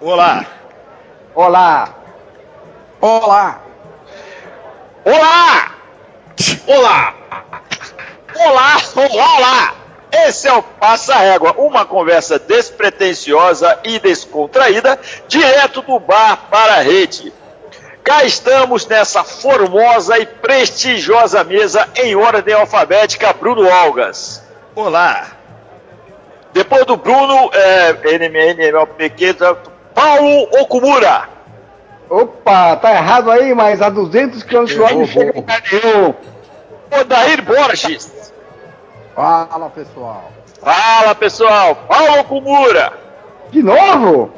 Olá. Olá. Olá. Olá. Olá. Olá, olá, olá. Esse é o Passa Régua, uma conversa despretensiosa e descontraída, direto do bar para a rede. Cá estamos nessa formosa e prestigiosa mesa em ordem alfabética, Bruno Algas. Olá. Depois do Bruno, é, NMLPQ, Paulo Okumura. Opa, tá errado aí, mas a 200 km por hora não chega em. Odair Borges. Fala, pessoal. Fala, pessoal. Paulo Okumura. De novo?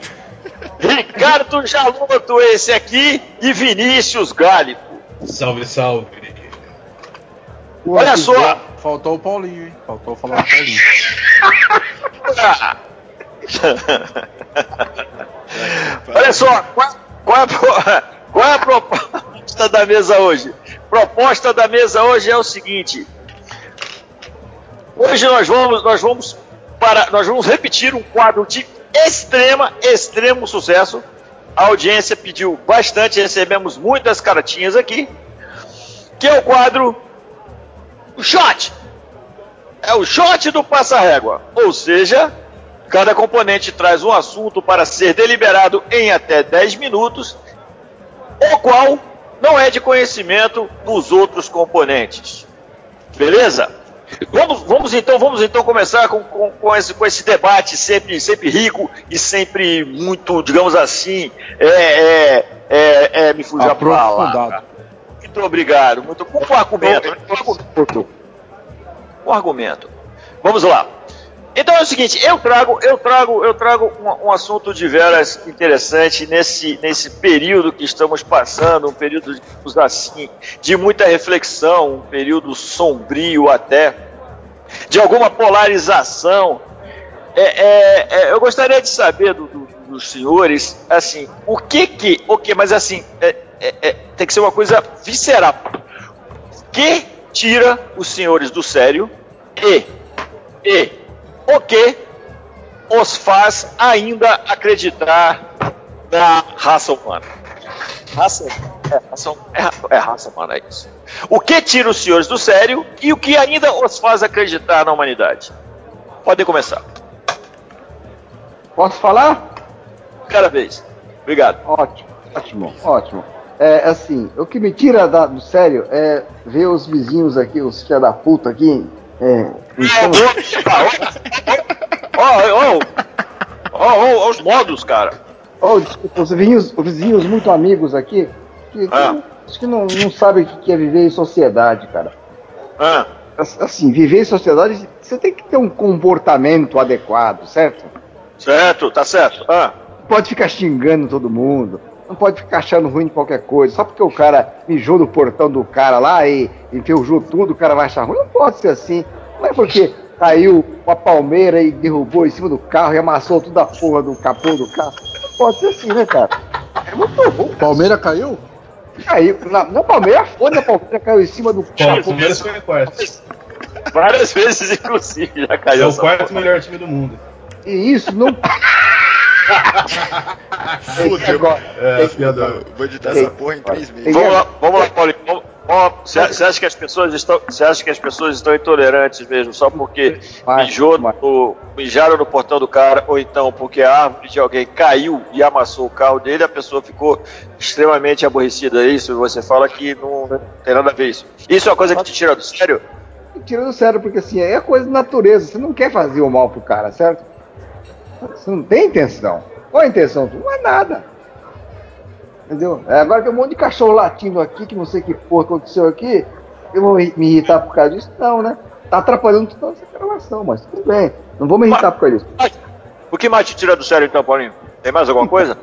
Ricardo Jaloto, esse aqui, e Vinícius Gálico. Salve, salve. Olha só. Faltou o Paulinho, hein? Faltou falar o Paulinho. Olha só, qual, qual, é a, qual é a proposta da mesa hoje? Proposta da mesa hoje é o seguinte. Hoje nós vamos, nós vamos para, nós vamos repetir um quadro de extrema, extremo sucesso. A audiência pediu bastante, recebemos muitas cartinhas aqui, que é o quadro o shot. É o shot do passa-régua, ou seja, cada componente traz um assunto para ser deliberado em até 10 minutos, o qual não é de conhecimento dos outros componentes. Beleza? Vamos, vamos então, vamos então começar com, com, com esse, com esse debate sempre, sempre rico e sempre muito, digamos assim, é, é, é, é me fugiu a. Muito obrigado, muito com um argumento, né? Com argumento. Vamos lá. Então é o seguinte, eu trago, eu trago, eu trago um, um assunto de veras interessante nesse, nesse período que estamos passando, um período assim de muita reflexão, um período sombrio até, de alguma polarização. É, é, é, eu gostaria de saber do- do- dos senhores, assim, o que que, o que, mas assim, é, é, tem que ser uma coisa visceral. O que tira os senhores do sério e, e o que os faz ainda acreditar na raça humana? Raça, é, raça, é, é raça humana, é isso. O que tira os senhores do sério e o que ainda os faz acreditar na humanidade? Podem começar. Posso falar? Cada vez. Obrigado. Ótimo, ótimo, ótimo. É assim, o que me tira da- do sério é ver os vizinhos aqui, os filha da puta aqui. É, Ó, ó, ó, ó, os modos, cara. oh, desculpa, os vizinhos, os vizinhos muito amigos aqui, que, que Ah. acho que não, não sabem o que que é viver em sociedade, cara. Ah, Assim, viver em sociedade, você tem que ter um comportamento adequado, certo? certo, tá certo. Ah, pode ficar xingando todo mundo. Não pode ficar achando ruim de qualquer coisa. Só porque o cara mijou no portão do cara lá e enferrujou tudo, o cara vai achar ruim. Não pode ser assim. Não é porque caiu uma palmeira e derrubou em cima do carro e amassou toda a porra do capô do carro. Não pode ser assim, né, cara? É muito ruim. Palmeira caiu? Caiu. Na, na palmeira foi, na palmeira caiu em cima do Bom, o capô. Palmeiras foi quarto. várias vezes, inclusive, já É caiu o essa quarto porra. melhor time do mundo. E isso não. Agora. É, piada. Vou editar essa porra em três meses. Vamos lá, vamos lá, Paulinho. Vamos- Você acha que as pessoas estão, você acha que as pessoas estão intolerantes mesmo só porque mijou no, mijaram no portão do cara ou então porque a árvore de alguém caiu e amassou o carro dele, a pessoa ficou extremamente aborrecida. É isso? Você fala que não, não tem nada a ver isso. Isso é uma coisa que te tira do sério? Tira do sério, porque assim, é coisa da natureza. Você não quer fazer o mal pro cara, certo? Você não tem intenção. Qual a intenção? Não é nada. Entendeu? É, agora tem um monte de cachorro latindo aqui, que não sei que porra aconteceu aqui. Eu vou me irritar por causa disso? Não, né? Tá atrapalhando toda essa gravação, mas tudo bem. Não vou me irritar por causa disso. O que mais te tira do sério então, Paulinho? Tem mais alguma coisa?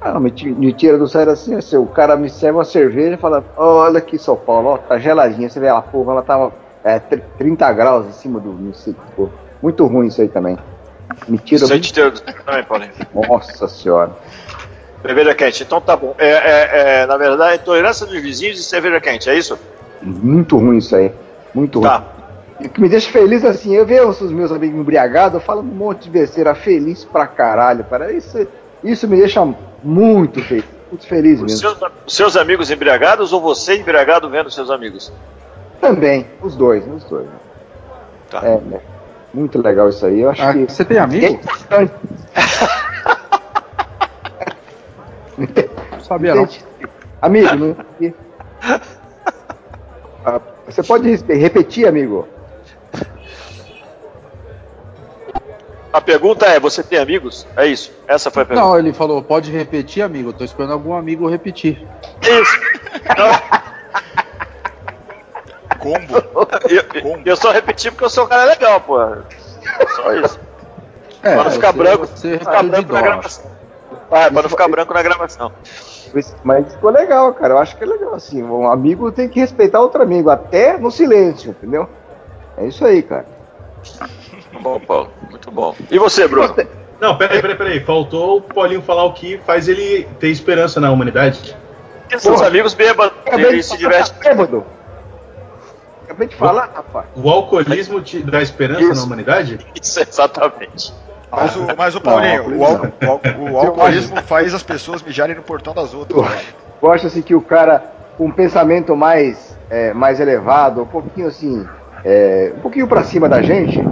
Ah, me, me tira do sério assim, assim, o cara me serve uma cerveja e fala, olha aqui São Paulo, ó, tá geladinha, você vê ela, porra, ela tava é, tr- 30 graus em cima do, não sei, pô. Muito ruim isso aí também. Me tira Isso aí te tira do sério também, Paulinho. Nossa senhora. Cerveja quente, então tá bom. É, é, é, na verdade, intolerância dos vizinhos e cerveja quente, é isso? Muito ruim isso aí. Muito ruim. Tá. o que me deixa feliz assim, eu vejo os meus amigos embriagados, eu falo um monte de besteira, feliz pra caralho, cara. Isso, isso me deixa muito feliz, muito feliz Os mesmo. seus, os seus amigos embriagados ou você embriagado vendo seus amigos? Também, os dois, os dois. Tá. É, né? Muito legal isso aí. Eu acho Ah, que você tem é amigo? Não sabia não. Amigo, não... Ah, você pode repetir, amigo? A pergunta é: você tem amigos? É isso. Essa foi a pergunta. Não, ele falou, pode repetir, amigo. Eu tô esperando algum amigo repetir. Isso. Combo. Eu, eu, eu só repeti porque eu sou um cara legal, pô. Só isso. É, pra não ficar você- branco. Você ficar branco na gravação. Ah, pra não ficar branco na gravação. Mas ficou legal, cara. Eu acho que é legal assim. Um amigo tem que respeitar outro amigo, até no silêncio, entendeu? É isso aí, cara. Muito bom, Paulo. Muito bom. E você, Bruno? Não, peraí, peraí, peraí. Faltou o Paulinho falar o que faz ele ter esperança na humanidade. Seus amigos bêbados, ele se diverte. tá bêbado. Acabei de falar, rapaz. O alcoolismo te dá esperança Isso. na humanidade? Isso, exatamente. Mas o, mas o Paulinho, Não, o, al- o o alcoolismo faz as pessoas mijarem no portão das outras. Cara. Gosto assim que o cara com um pensamento mais, é, mais elevado, um pouquinho assim, é, um pouquinho pra cima da gente,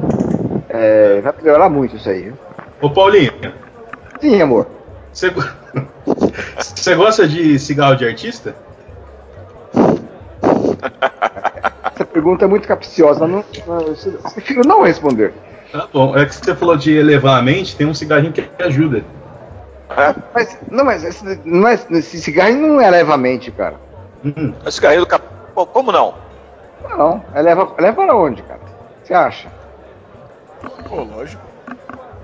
é, vai melhorar muito isso aí. viu? Ô Paulinho, Sim, amor. você, você gosta de cigarro de artista? Pergunta é muito capciosa. Não, eu prefiro não responder. Tá bom, é que você falou de elevar a mente, tem um cigarrinho que ajuda. Mas, não, mas esse, não é, esse cigarro não eleva a mente, cara. Hum, Esse carrinho do cap... Como não? Não, eleva, eleva para onde, cara? Você acha? Pô, lógico.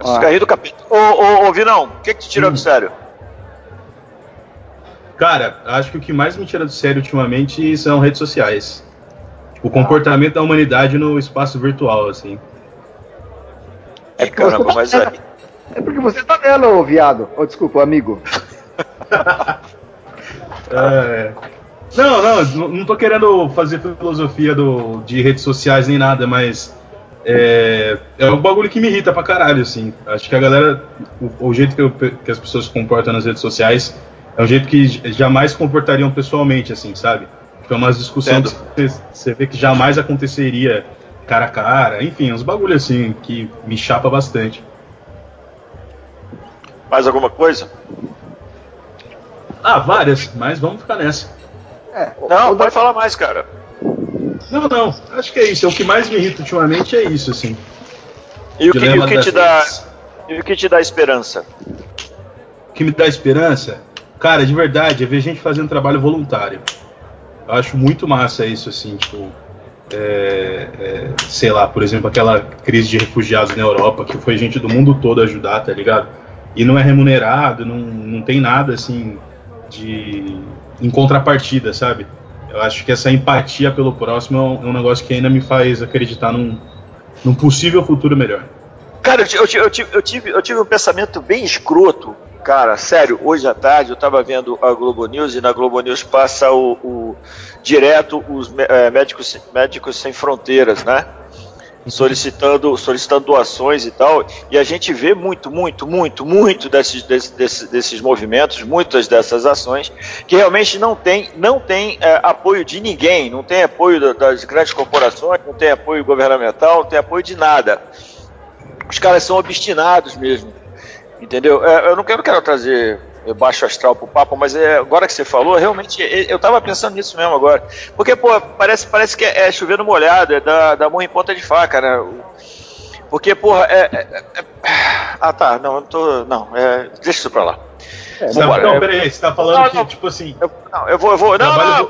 Esse Ah. carrinho do capeta. Ô, ô, ô, Vinão, o que que te tirou do sério? Cara, acho que o que mais me tira do sério ultimamente são redes sociais. O comportamento da humanidade no espaço virtual, assim. É, caramba, mas aí... É porque você tá nela, ô viado. Ô, desculpa, amigo. É. Não, não, não- tô querendo fazer filosofia do, de redes sociais nem nada, mas é, é um bagulho que me irrita pra caralho, assim. Acho que a galera, o, o jeito que, eu- que as pessoas se comportam nas redes sociais é um jeito que jamais se comportariam pessoalmente, assim, sabe? É umas discussões que você- vê que jamais aconteceria cara a cara, enfim, uns bagulho assim que me chapa bastante. Mais alguma coisa? Ah, várias, mas vamos ficar nessa. É, Não, pode falar mais, cara. Não, não, acho que é isso. É o que mais me irrita ultimamente é isso, assim. E o que, e o que te dá... E o que te dá esperança? O que me dá esperança, cara, de verdade, é ver gente fazendo trabalho voluntário. Eu acho muito massa isso, assim, tipo. é, é, sei lá, por exemplo, aquela crise de refugiados na Europa, que foi gente do mundo todo ajudar, tá ligado? E não é remunerado, não, não tem nada, assim, de. em contrapartida, sabe? Eu acho que essa empatia pelo próximo é um, é um negócio que ainda me faz acreditar num, num possível futuro melhor. Cara, eu, eu, eu tive, eu, tive, eu tive um pensamento bem escroto. Cara, sério, hoje à tarde eu tava vendo a Globo News e na Globo News passa o, o- direto os eh, médicos, médicos sem fronteiras, né? Solicitando, solicitando doações e tal. E a gente vê muito, muito, muito, muito desses, desses, desses, movimentos, muitas dessas ações, que realmente não tem, não tem eh, apoio de ninguém, não tem apoio da- das grandes corporações, não tem apoio governamental, não tem apoio de nada os caras são obstinados mesmo. Entendeu? É, eu não quero, quero trazer baixo astral pro papo, mas é, agora que você falou, realmente eu tava pensando nisso mesmo agora. Porque, pô, parece, parece que é, é chover no molhado, é da, da mão em ponta de faca, né? Porque, porra, é. é- é- Ah, tá, não, eu não tô. Não, é, deixa isso pra lá. É, Vambora, não, peraí, você tá falando Não, que, não. tipo assim, Eu, não, eu vou, eu vou. Não, não,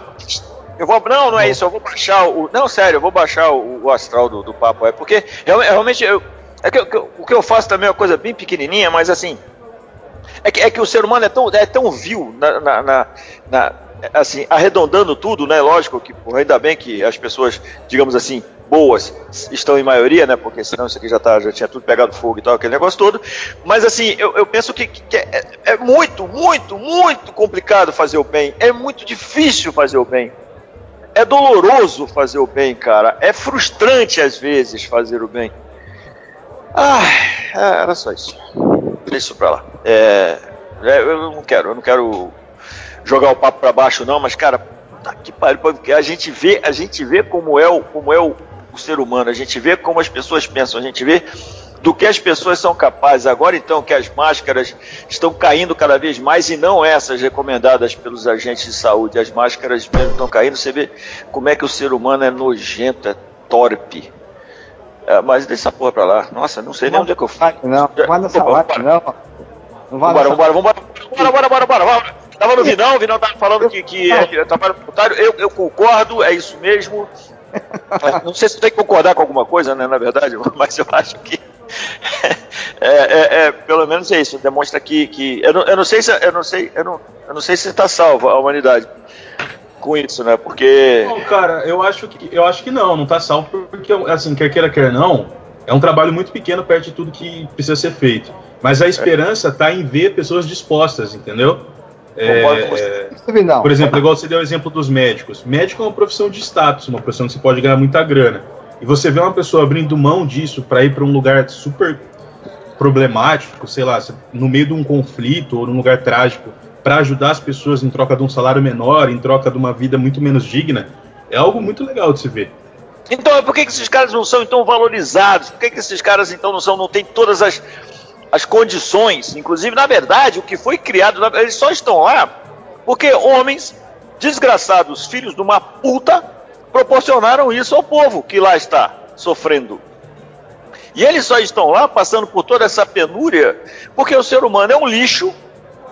eu vou. Não, não é isso. Eu vou baixar o. Não, sério, eu vou baixar o, o astral do, do papo. É porque real- realmente eu. É que, que o que eu faço também é uma coisa bem pequenininha, mas assim. É que, é que o ser humano é tão, é tão vil na, na- na- na- assim, arredondando tudo, né? Lógico que, porra, ainda bem que as pessoas, digamos assim, boas estão em maioria, né? Porque senão isso aqui já, tá, já tinha tudo pegado fogo e tal, aquele negócio todo. Mas assim, eu, eu penso que, que é, é muito, muito, muito complicado fazer o bem. É muito difícil fazer o bem. é doloroso fazer o bem, cara. É frustrante às vezes fazer o bem. Ah, era só isso. Deixa isso pra lá. É, é, eu não quero, eu não quero jogar o papo para baixo não, mas cara, tá que pariu, porque a gente vê, a gente vê como é o, como é o, o ser humano, a gente vê como as pessoas pensam, a gente vê do que as pessoas são capazes. Agora, então, que as máscaras estão caindo cada vez mais e não essas recomendadas pelos agentes de saúde, as máscaras mesmo estão caindo, você vê como é que o ser humano é nojento, é torpe. É, mas deixa essa porra pra lá. Nossa, não sei nem onde é que eu fui. Não, não vai nessa parte, não. Não vai vambora, vambora, vambora, vambora, vambora, vambora, vambora. Tava no Vinão, o Vinão tava falando que, que é trabalho voluntário. Eu, eu concordo, é isso mesmo. Não sei se tem que concordar com alguma coisa, né, na verdade, mas eu acho que é, é, é, pelo menos é isso. Demonstra que, que eu, não, eu não sei se eu não sei eu não, eu não sei se está salva a humanidade com isso, né? Porque não, cara, eu acho que eu acho que não, não está salvo porque assim quer queira quer não, é um trabalho muito pequeno perto de tudo que precisa ser feito. Mas a esperança está em ver pessoas dispostas, entendeu? É, por exemplo, igual você deu o exemplo dos médicos. Médico é uma profissão de status, uma profissão que você pode ganhar muita grana. E você vê uma pessoa abrindo mão disso para ir para um lugar super problemático, sei lá, no meio de um conflito ou num lugar trágico, para ajudar as pessoas em troca de um salário menor, em troca de uma vida muito menos digna, é algo muito legal de se ver. Então, por que, que esses caras não são então valorizados? Por que, que esses caras então não são, não têm todas as, as condições? Inclusive, na verdade, o que foi criado, eles só estão lá porque homens desgraçados, filhos de uma puta, proporcionaram isso ao povo que lá está sofrendo. E eles só estão lá passando por toda essa penúria porque o ser humano é um lixo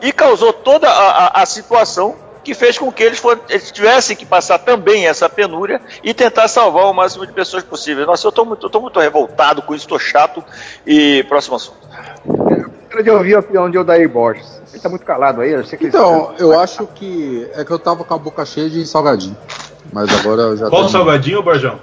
e causou toda a, a, a situação que fez com que eles, for, eles, tivessem que passar também essa penúria e tentar salvar o máximo de pessoas possível. Nossa, eu estou muito, tô muito revoltado com isso, estou chato. E próximo assunto. Eu de ouvir a opinião de Odair Borges. Ele está muito calado aí. Eu então, eu acho que é que eu tava com a boca cheia de salgadinho. Mas agora eu já Qual salgadinho, Borjão?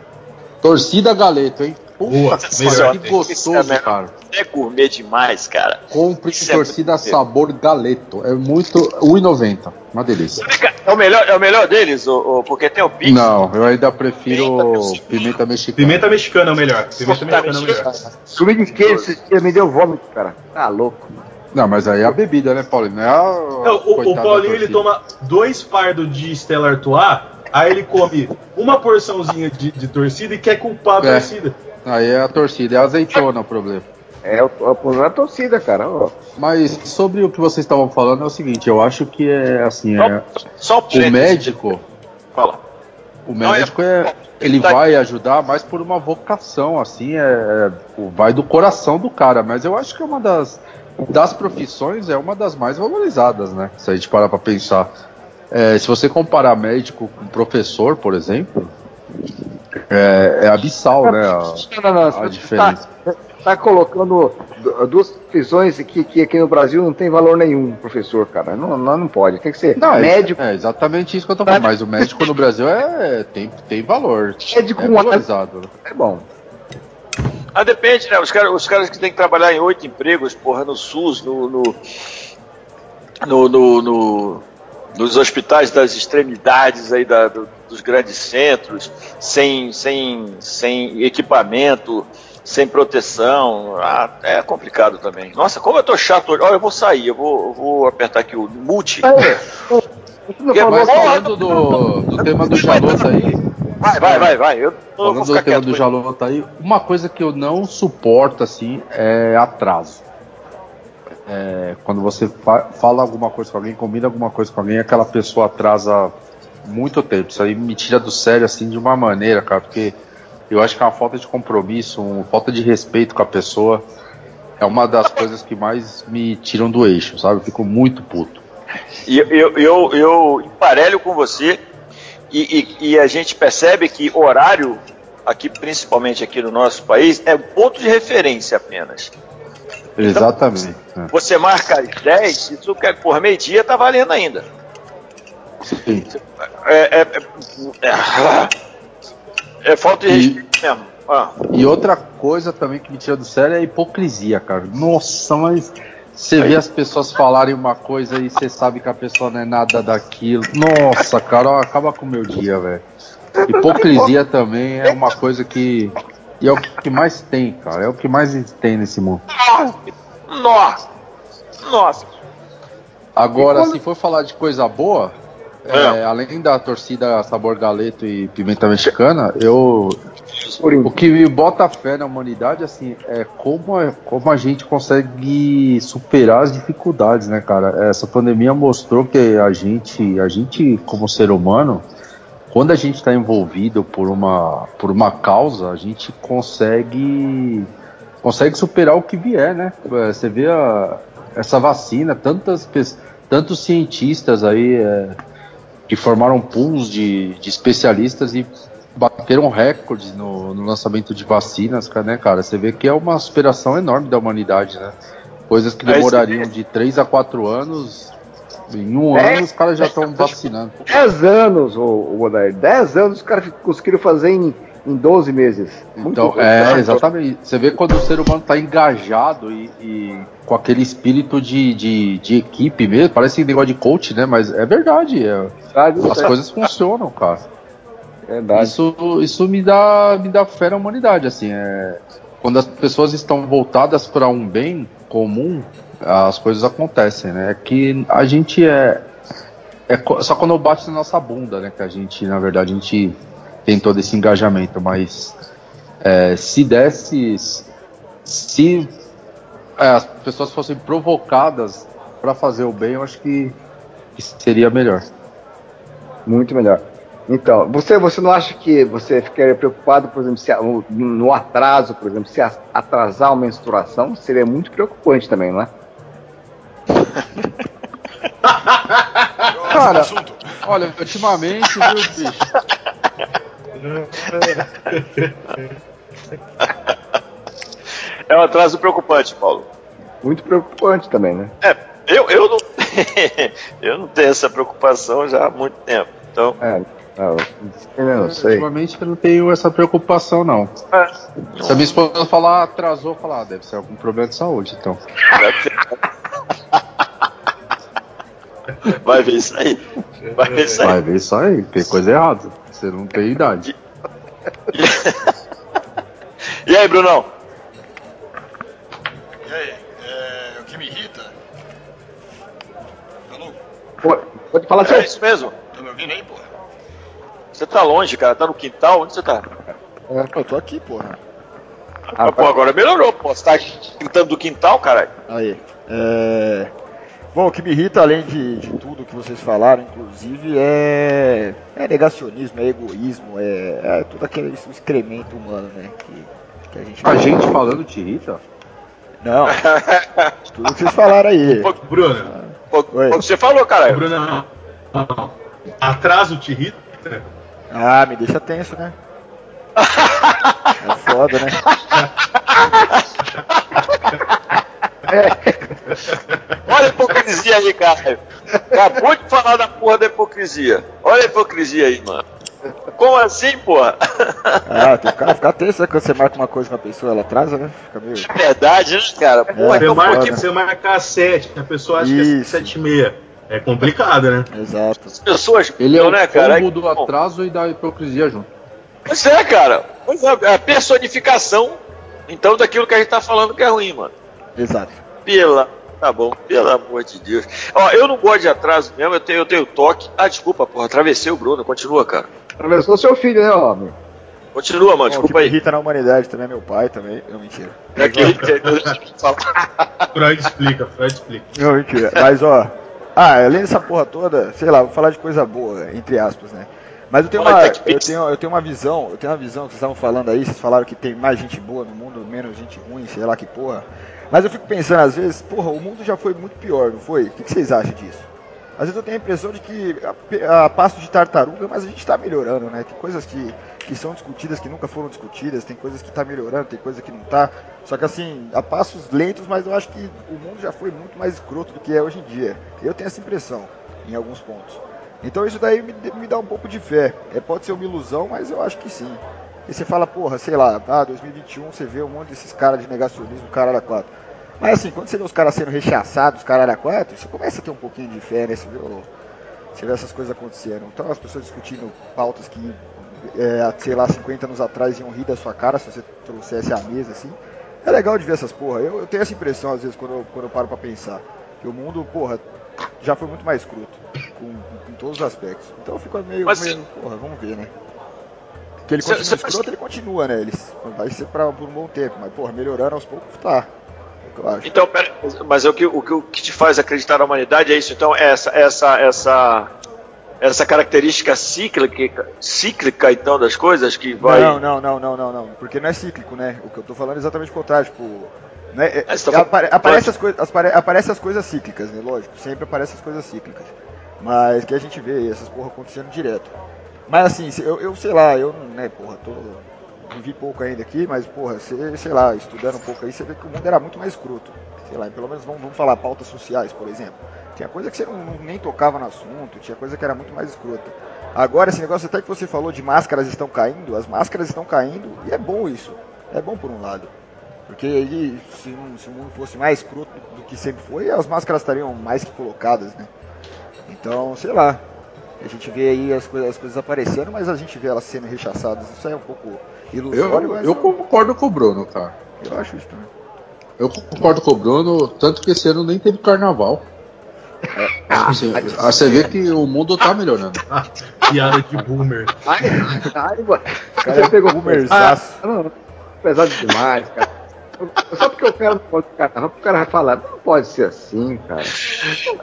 Torcida Galeto, hein? Boa, melhor, que gostoso, é cara. É gourmet demais, cara. Compre Isso torcida é sabor galeto. É muito. 1,90. Uma delícia. É o melhor, é o melhor deles, ou porque tem o pix? Não, eu ainda prefiro pimenta mexicana. Pimenta mexicana é o melhor. Pimenta mexicana é o melhor. Comida de queijo, me deu vômito, cara. Tá louco. Não, mas aí é a bebida, né, Paulinho? Não é a, não, o, o Paulinho ele toma dois fardos de Stella Artois, aí ele come uma porçãozinha de, de torcida e quer culpar a é. torcida. Aí é a torcida, é a azeitona o problema. É, o, problema é a torcida, cara. Mas sobre o que vocês estavam falando é o seguinte, eu acho que é assim, é, só, só o médico. Fala. O médico é, ele tá vai ajudar mais por uma vocação, assim, é, é, vai do coração do cara. Mas eu acho que é uma das das profissões é uma das mais valorizadas, né? Se a gente parar para pensar. É, se você comparar médico com professor, por exemplo, é, é abissal, né? A, não, não, a diferença. Tá, tá, colocando duas profissões que, que aqui no Brasil não tem valor nenhum, professor, cara. Não, não, não pode. Tem que ser não, é médico. É, exatamente isso que eu tô falando. Mas o médico no Brasil é, tem, tem valor. Médico é valorizado. É bom. Ah, depende, né? Os caras, os caras que têm que trabalhar em oito empregos, porra, no SUS, no, no, no, no, no nos hospitais das extremidades aí da, do, dos grandes centros, sem, sem, sem equipamento, sem proteção. Ah, é complicado também. Nossa, como eu tô chato hoje. Olha, eu vou sair, eu vou, eu vou apertar aqui o multi. É, Mas falando do, do tema do Jalota aí. Vai, vai, vai, vai. Eu, falando do tema do Jalota aí, uma coisa que eu não suporto assim é atraso. É, quando você fa fala alguma coisa com alguém, combina alguma coisa com alguém, aquela pessoa atrasa muito tempo. Isso aí me tira do sério assim de uma maneira, cara, porque eu acho que é uma falta de compromisso, uma falta de respeito com a pessoa. É uma das coisas que mais me tiram do eixo, sabe? Eu fico muito puto. E eu, eu, eu, emparelho com você e, e, e, a gente percebe que horário, aqui principalmente aqui no nosso país, é ponto de referência apenas. Então, Exatamente. É. Você marca às 10, isso quer por meio-dia tá valendo ainda. Sim. É, é, é, é falta de respeito mesmo. Ah. E outra coisa também que me tira do sério é a hipocrisia, cara. Nossa, mas você vê as pessoas falarem uma coisa e você sabe que a pessoa não é nada daquilo. Nossa, cara, acaba com o meu dia, velho. Hipocrisia também é uma coisa que. E é o que mais tem, cara. É o que mais tem nesse mundo. Nossa! Nossa! Agora, quando... se for falar de coisa boa, é. É, além da torcida sabor galeto e pimenta mexicana, eu o que me bota fé na humanidade assim é como, é como a gente consegue superar as dificuldades, né, cara? Essa pandemia mostrou que a gente, a gente como ser humano, quando a gente está envolvido por uma, por uma causa, a gente consegue consegue superar o que vier, né? É, você vê a, essa vacina, tantas tantos cientistas aí é, que formaram pools de, de especialistas e bateram recordes no, no, lançamento de vacinas, né, cara? Você vê que é uma superação enorme da humanidade, né? Coisas que demorariam de 3 a 4 anos, em um ano os caras já estão vacinando. 10 anos, o, o 10 anos os caras conseguiram fazer em em 12 meses. Muito então, é, exatamente. Você vê quando o ser humano está engajado e, e, com aquele espírito de, de, de, equipe mesmo, parece negócio de coach, né? Mas é verdade. É, as coisas funcionam, cara. Verdade. Isso, isso me, dá, me dá fé na humanidade, assim. É, quando as pessoas estão voltadas para um bem comum, as coisas acontecem, né? É que a gente é, é só quando bate na nossa bunda, né? Que a gente, na verdade, a gente tem todo esse engajamento, mas é, se desse, se é, as pessoas fossem provocadas para fazer o bem, eu acho que, que, seria melhor. Muito melhor. Então, você, você não acha que você ficaria preocupado, por exemplo, se, no, atraso, por exemplo, se atrasar uma menstruação, seria muito preocupante também, não é? Cara, olha, ultimamente, viu, bicho? É um atraso preocupante, Paulo. Muito preocupante também, né? É, eu, eu, não, eu não tenho essa preocupação já há muito tempo. Então. É, não, eu não sei. Ultimamente eu não tenho essa preocupação, não. É. Se a minha esposa falar atrasou, falar, ah, deve ser algum problema de saúde, então. Vai ver isso aí. Vai ver isso aí. Vai ver isso aí, tem coisa errada. Você não tem idade. e aí, Brunão? E aí? É, o que me irrita? Alô? Pode, pode falar. É isso mesmo. Tá me ouvindo aí, porra? Você tá longe, cara. Tá no quintal? Onde você tá? É, eu tô aqui, porra. Ah, pô, agora melhorou, pô. Você tá gritando do quintal, caralho? Aí. É. Bom, o que me irrita, além de, de tudo que vocês falaram, inclusive, é, é negacionismo, é egoísmo, é, é todo aquele excremento humano, né? Que, que a gente. A gente falando te irrita? Não. tudo que vocês falaram aí. Pô, Bruno, o que você falou, cara. Bruno, atraso te irrita? Ah, me deixa tenso, né? É foda, né? Olha a hipocrisia aí, cara. Acabou de falar da porra da hipocrisia. Olha a hipocrisia aí, mano. Como assim, porra? Ah, tem cara ficar tenso né? quando você marca uma coisa com a pessoa, ela atrasa, né? Fica meio. É verdade, né, cara? Porra, é, você, marca, né? você marca 7, a pessoa acha Isso. que é 7 e meia. É complicado, né? Exato. As pessoas, ele é o né, cara? do atraso e da hipocrisia junto. Pois é, cara. Pois é, é a personificação, então, daquilo que a gente tá falando que é ruim, mano. Exato. Pela. Tá bom, pelo amor de Deus. Ó, eu não gosto de atraso mesmo, eu tenho, eu tenho toque. Ah, desculpa, porra, atravessei o Bruno, continua, cara. Atravessou seu filho, né, homem? Continua, mano, desculpa aí. irrita na humanidade também é meu pai também. Não, mentira. É que Freud explica, Freud explica. Não, mentira. Mas, ó. Ah, além dessa porra toda, sei lá, vou falar de coisa boa, entre aspas, né? Mas eu tenho, uma, eu, tenho, eu tenho uma visão, eu tenho uma visão que vocês estavam falando aí, vocês falaram que tem mais gente boa no mundo, menos gente ruim, sei lá que porra. Mas eu fico pensando, às vezes, porra, o mundo já foi muito pior, não foi? O que, vocês acham disso? Às vezes eu tenho a impressão de que a, a passo de tartaruga, mas a gente está melhorando, né? Tem coisas que, que são discutidas que nunca foram discutidas, tem coisas que está melhorando, tem coisas que não está. Só que assim, a passos lentos, mas eu acho que o mundo já foi muito mais escroto do que é hoje em dia. Eu tenho essa impressão, em alguns pontos. Então isso daí me, me dá um pouco de fé. É, pode ser uma ilusão, mas eu acho que sim. E você fala, porra, sei lá, ah, 2021 você vê um monte desses caras de negacionismo, cara da quatro. Mas assim, quando você vê os caras sendo rechaçados, caralho a quatro, você começa a ter um pouquinho de fé, né? Você vê, você vê essas coisas acontecendo. Então as pessoas discutindo pautas que é, sei lá, 50 anos atrás iam rir da sua cara se você trouxesse a mesa assim. É legal de ver essas porra. Eu, eu tenho essa impressão às vezes quando eu, quando eu paro pra pensar. Que o mundo, porra, já foi muito mais cruto. Com, com todos os aspectos. Então eu fico meio, Mas, meio porra, vamos ver, né? Que ele continua escroto, ele continua, né? Ele vai ser pra, por um bom tempo, mas, porra, melhorando aos poucos, tá. Então, pera, mas o que, o, que, o que te faz acreditar na humanidade é isso, então, essa, essa, essa, essa característica cíclica, cíclica, então, das coisas que vai. Não, não, não, não, não, não. Porque não é cíclico, né? O que eu tô falando é exatamente o contrário, tipo. Né? É, tá apare, aparece, as coisas, aparece as coisas cíclicas, né? Lógico, sempre aparecem as coisas cíclicas. Mas que a gente vê essas porra acontecendo direto. Mas assim, eu, eu sei lá, eu, né, porra, tô vivi pouco ainda aqui, mas, porra, você, sei lá, estudando um pouco aí, você vê que o mundo era muito mais escroto. Sei lá, pelo menos vamos, vamos falar pautas sociais, por exemplo. Tinha coisa que você não, nem tocava no assunto, tinha coisa que era muito mais escrota. Agora, esse negócio até que você falou de máscaras estão caindo, as máscaras estão caindo, e é bom isso. É bom por um lado. Porque aí, se, se o mundo fosse mais escroto do que sempre foi, as máscaras estariam mais que colocadas, né? Então, sei lá. A gente vê aí as coisas, as coisas aparecendo, mas a gente vê elas sendo rechaçadas. Isso é um pouco ilusório. Eu, eu concordo com o Bruno, cara. Eu acho isso também. Eu concordo com o Bruno, tanto que esse ano nem teve carnaval. É, assim, você vê que o mundo tá melhorando. Piada de boomer. Ai, ai, mano. O cara pegou boomerzaço. Ah, pesado demais, cara. Só porque eu quero no carnaval, o cara vai falar, não pode ser assim, cara.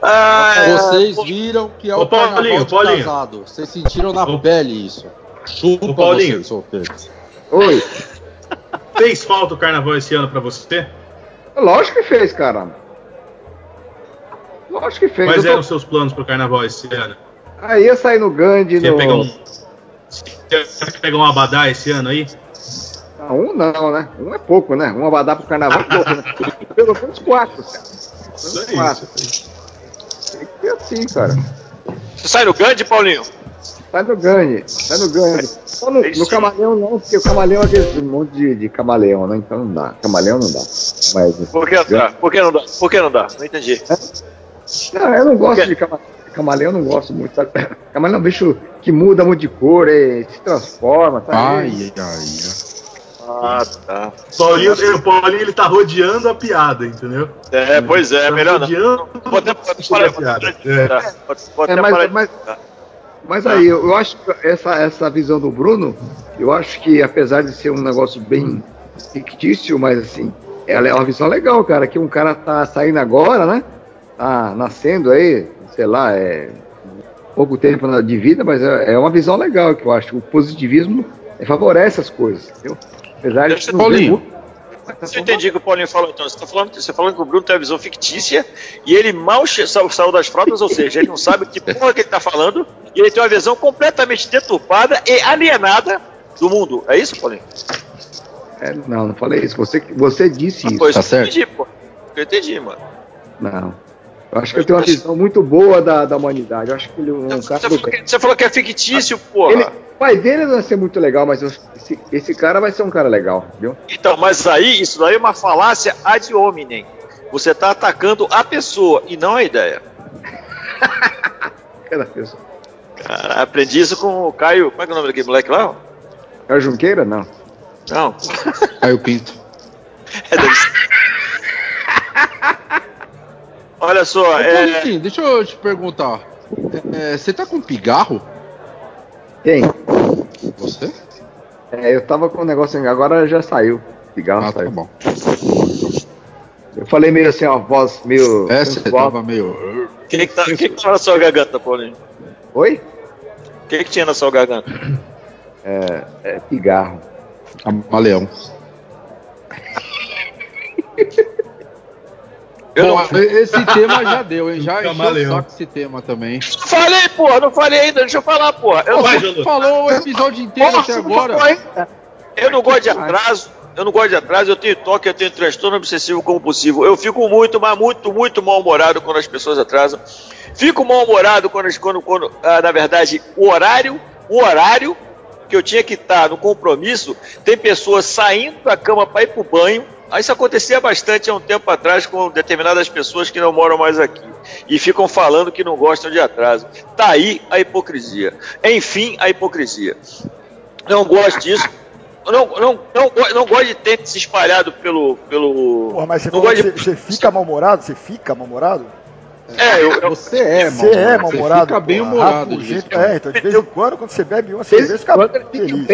Ah, Vocês viram que é o Paulinho, de Paulinho. casado. Vocês sentiram na pele isso. Chupa Paulinho. vocês, Oi. Fez falta o carnaval esse ano pra você? Lógico que fez, cara. Lógico que fez. Quais tô... eram os seus planos pro carnaval esse ano? Aí ia sair no Gandhi. Você no... pegar um. Você pegar um abadá esse ano aí? Um não, né? Um é pouco, né? Um abadá pro carnaval é pouco, né? Pelo menos quatro, cara. Pelo menos quatro. Tem que ser assim, cara. Você sai no Gandhi, Paulinho? Sai no gangue, sai no gangue. Só no, no, camaleão não, porque o camaleão é aquele monte de, de, camaleão, né? Então não dá. Camaleão não dá. Mas, Por que não dá? Por que não dá? Por que não dá? Não entendi. É? Não, eu não gosto de camaleão. Camaleão eu não gosto muito, sabe? Camaleão é um bicho que muda muito de cor, é, se transforma, sabe? Ai, ai, ai. Ah, tá. Paulinho, o Paulinho ele tá rodeando a piada, entendeu? É, pois é, tá melhor rodeando não. Pode até parar a piada. É. Pode, pode é, mas, mas, mas aí, eu, eu acho que essa, essa visão do Bruno, eu acho que apesar de ser um negócio bem fictício, mas assim, ela é uma visão legal, cara, que um cara tá saindo agora, né? Tá nascendo aí, sei lá, é pouco tempo de vida, mas é, é uma visão legal que eu acho. O positivismo favorece as coisas, entendeu? Apesar de Paulinho, eu entendi o que o Paulinho falou, então. Você está falando, você falando que o Bruno tem uma visão fictícia e ele mal saiu das frotas, ou seja, ele não sabe que porra que ele está falando e ele tem uma visão completamente deturpada e alienada do mundo. É isso, Paulinho? É, não, não falei isso. Você, você disse ah, isso. Pois, tá certo? Eu entendi, pô. Eu entendi, mano. Não. Eu acho que ele tem uma visão muito boa da, da humanidade. Eu acho que ele é um cara. Você, falou que, você falou que é fictício, porra. Ele, o pai dele não vai ser muito legal, mas esse, esse cara vai ser um cara legal, viu? Então, mas aí, isso daí é uma falácia ad hominem. Você está atacando a pessoa e não a ideia. Cada pessoa. Cara, aprendi isso com o Caio. Como é que é o nome daquele moleque lá? Caio Junqueira? Não. Não. Caio Pinto. É, deve ser. Olha só. Ô, é... deixa eu te perguntar. É, você tá com pigarro? Tem. Você? É, eu tava com um negócio, agora já saiu. Cigarro ah, tá saiu. Tá bom. Eu falei meio assim, uma voz meio. É, você tava meio. O que que, tá, que que tá na sua garganta, Paulinho? Oi? O que que tinha na sua garganta? É, é pigarro. Camaleão. Bom, não... esse tema já deu, hein? Já encheu esse tema também. Falei, porra, não falei ainda, deixa eu falar, porra. Eu Vai, não... falou o episódio inteiro porra, até agora. Eu não gosto de atraso, eu não gosto de atraso, eu tenho toque, eu tenho transtorno obsessivo compulsivo. Eu fico muito, mas muito, muito mal-humorado quando as pessoas atrasam. Fico mal-humorado quando, quando, quando ah, na verdade, o horário, o horário que eu tinha que estar no compromisso, tem pessoas saindo da cama para ir pro banho isso acontecia bastante há um tempo atrás com determinadas pessoas que não moram mais aqui e ficam falando que não gostam de atraso. Tá aí a hipocrisia. Enfim, a hipocrisia. Não gosto disso. Não, não, não, não gosto de tênis espalhado pelo. pelo... Porra, mas você, não gosta de... você, fica mal-humorado? Você fica mal-humorado? É, eu, eu, você é, Você é mal-humorado. Fica bem humorado. É, então de vez em quando, quando você bebe uma cerveja, fica feliz.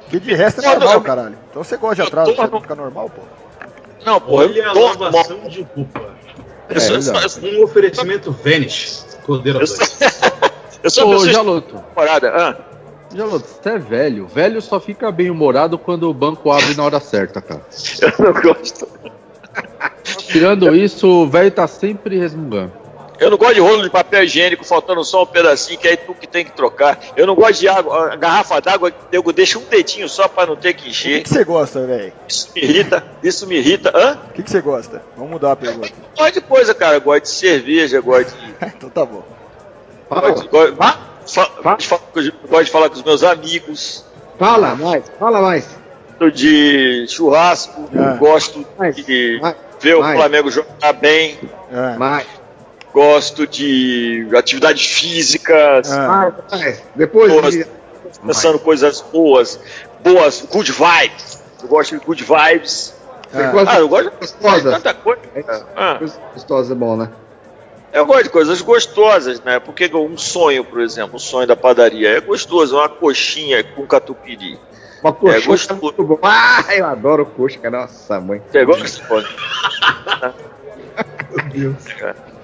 Porque de resto é normal, caralho. Então você gosta de atraso, você fica normal, pô. Não, pô, Olha a lavação de culpa. É, eu sou, um oferecimento Vanish. Cordeiro Eu sou Ô, Jaloto. Parada. Ah. Jaloto, você é velho. Velho só fica bem humorado quando o banco abre na hora certa, cara. Eu não gosto. Tirando isso, o velho tá sempre resmungando. Eu não gosto de rolo de papel higiênico faltando só um pedacinho, que aí tu que tem que trocar. Eu não gosto de água, garrafa d'água, eu deixo um dedinho só para não ter que encher. O que, você gosta, velho? Isso me irrita, isso me irrita. Hã? O que, você gosta? Vamos mudar a pergunta. Gosto de coisa, cara. Eu gosto de cerveja, gosto de. então tá bom. Gosto, gosto, gosto de falar com os meus amigos. Fala mais, fala mais. De churrasco, é. gosto mais, de mais, ver mais. o Flamengo jogar bem. É. Mais gosto de atividades físicas. Ah, depois boas, de... pensando coisas boas, boas, good vibes. Eu gosto de good vibes. Ah, eu gosto de tanta coisa. É, ah. Gostosa é bom, né? Eu gosto de coisas gostosas, né? Porque um sonho, por exemplo, um sonho da padaria é gostoso, uma coxinha com catupiry. Uma coxinha é gostoso. Ah, eu adoro coxa, nossa mãe. Você gosta? Meu Deus.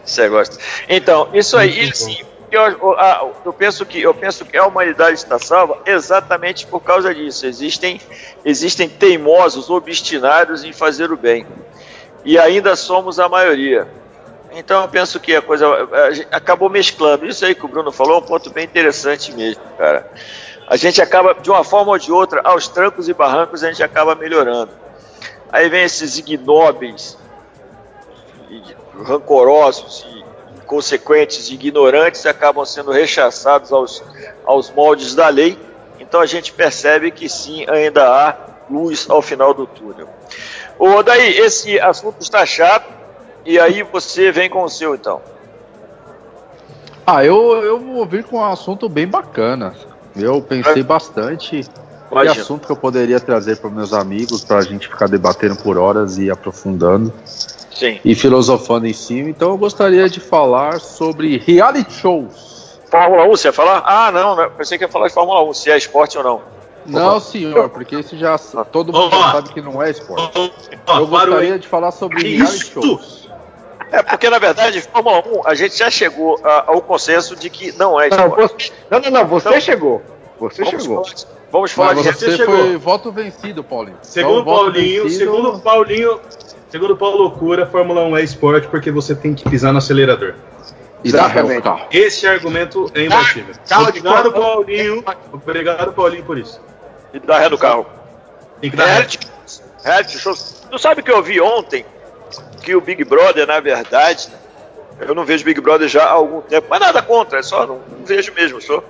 Você gosta. Então, isso aí, sim, eu, eu, eu, penso que, eu penso que a humanidade está salva exatamente por causa disso. Existem, existem teimosos, obstinados em fazer o bem. E ainda somos a maioria. Então eu penso que a coisa acabou mesclando. Isso aí que o Bruno falou é um ponto bem interessante mesmo, cara. A gente acaba, de uma forma ou de outra, aos trancos e barrancos, a gente acaba melhorando. Aí vem esses ignóbeis rancorosos e inconsequentes e ignorantes acabam sendo rechaçados aos, aos moldes da lei. Então a gente percebe que sim, ainda há luz ao final do túnel. Ô, daí, esse assunto está chato, e aí você vem com o seu então. Ah, eu, eu vou vir com um assunto bem bacana. Eu pensei é. bastante. Que assunto que eu poderia trazer para meus amigos, para a gente ficar debatendo por horas e aprofundando. Sim. e filosofando em cima. Então eu gostaria de falar sobre reality shows. Fórmula 1, você ia falar? Ah, não, pensei que ia falar de Fórmula 1, se é esporte ou não. Não, senhor, porque isso já todo mundo oh, sabe que não é esporte. Eu gostaria de falar sobre reality shows. É porque, na verdade, Fórmula 1, a gente já chegou ao consenso de que não é esporte. Não, não, não, você então, chegou. Você vamos chegou. Falar, vamos falar Mas de você, você foi voto vencido, Paulinho. Segundo então, Paulinho, vencido... segundo Paulinho, Segundo Paulo Loucura, Fórmula 1 é esporte porque você tem que pisar no acelerador. E dar ré no carro. Esse argumento é imbatível. Ah, obrigado, Paulinho. Obrigado, Paulinho, por isso. E dar ré no carro. Tem que dar ré. Reality shows. Tu sabe que eu vi ontem que o Big Brother, na verdade, eu não vejo Big Brother já há algum tempo, mas nada contra, é só não, não vejo mesmo. Sou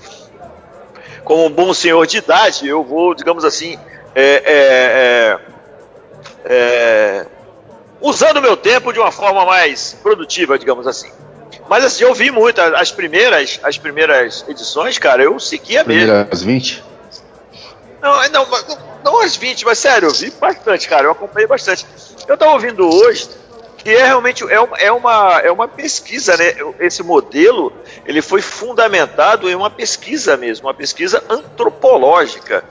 como um bom senhor de idade, eu vou, digamos assim, é, é, é, é usando o meu tempo de uma forma mais produtiva, digamos assim. Mas assim, eu vi muito, as primeiras, as primeiras edições, cara, eu seguia mesmo. As 20? Não, não, não as 20, mas sério, eu vi bastante, cara, eu acompanhei bastante. Eu tava ouvindo hoje que é realmente é uma, é uma, é uma pesquisa, né? Esse modelo ele foi fundamentado em uma pesquisa mesmo, uma pesquisa antropológica,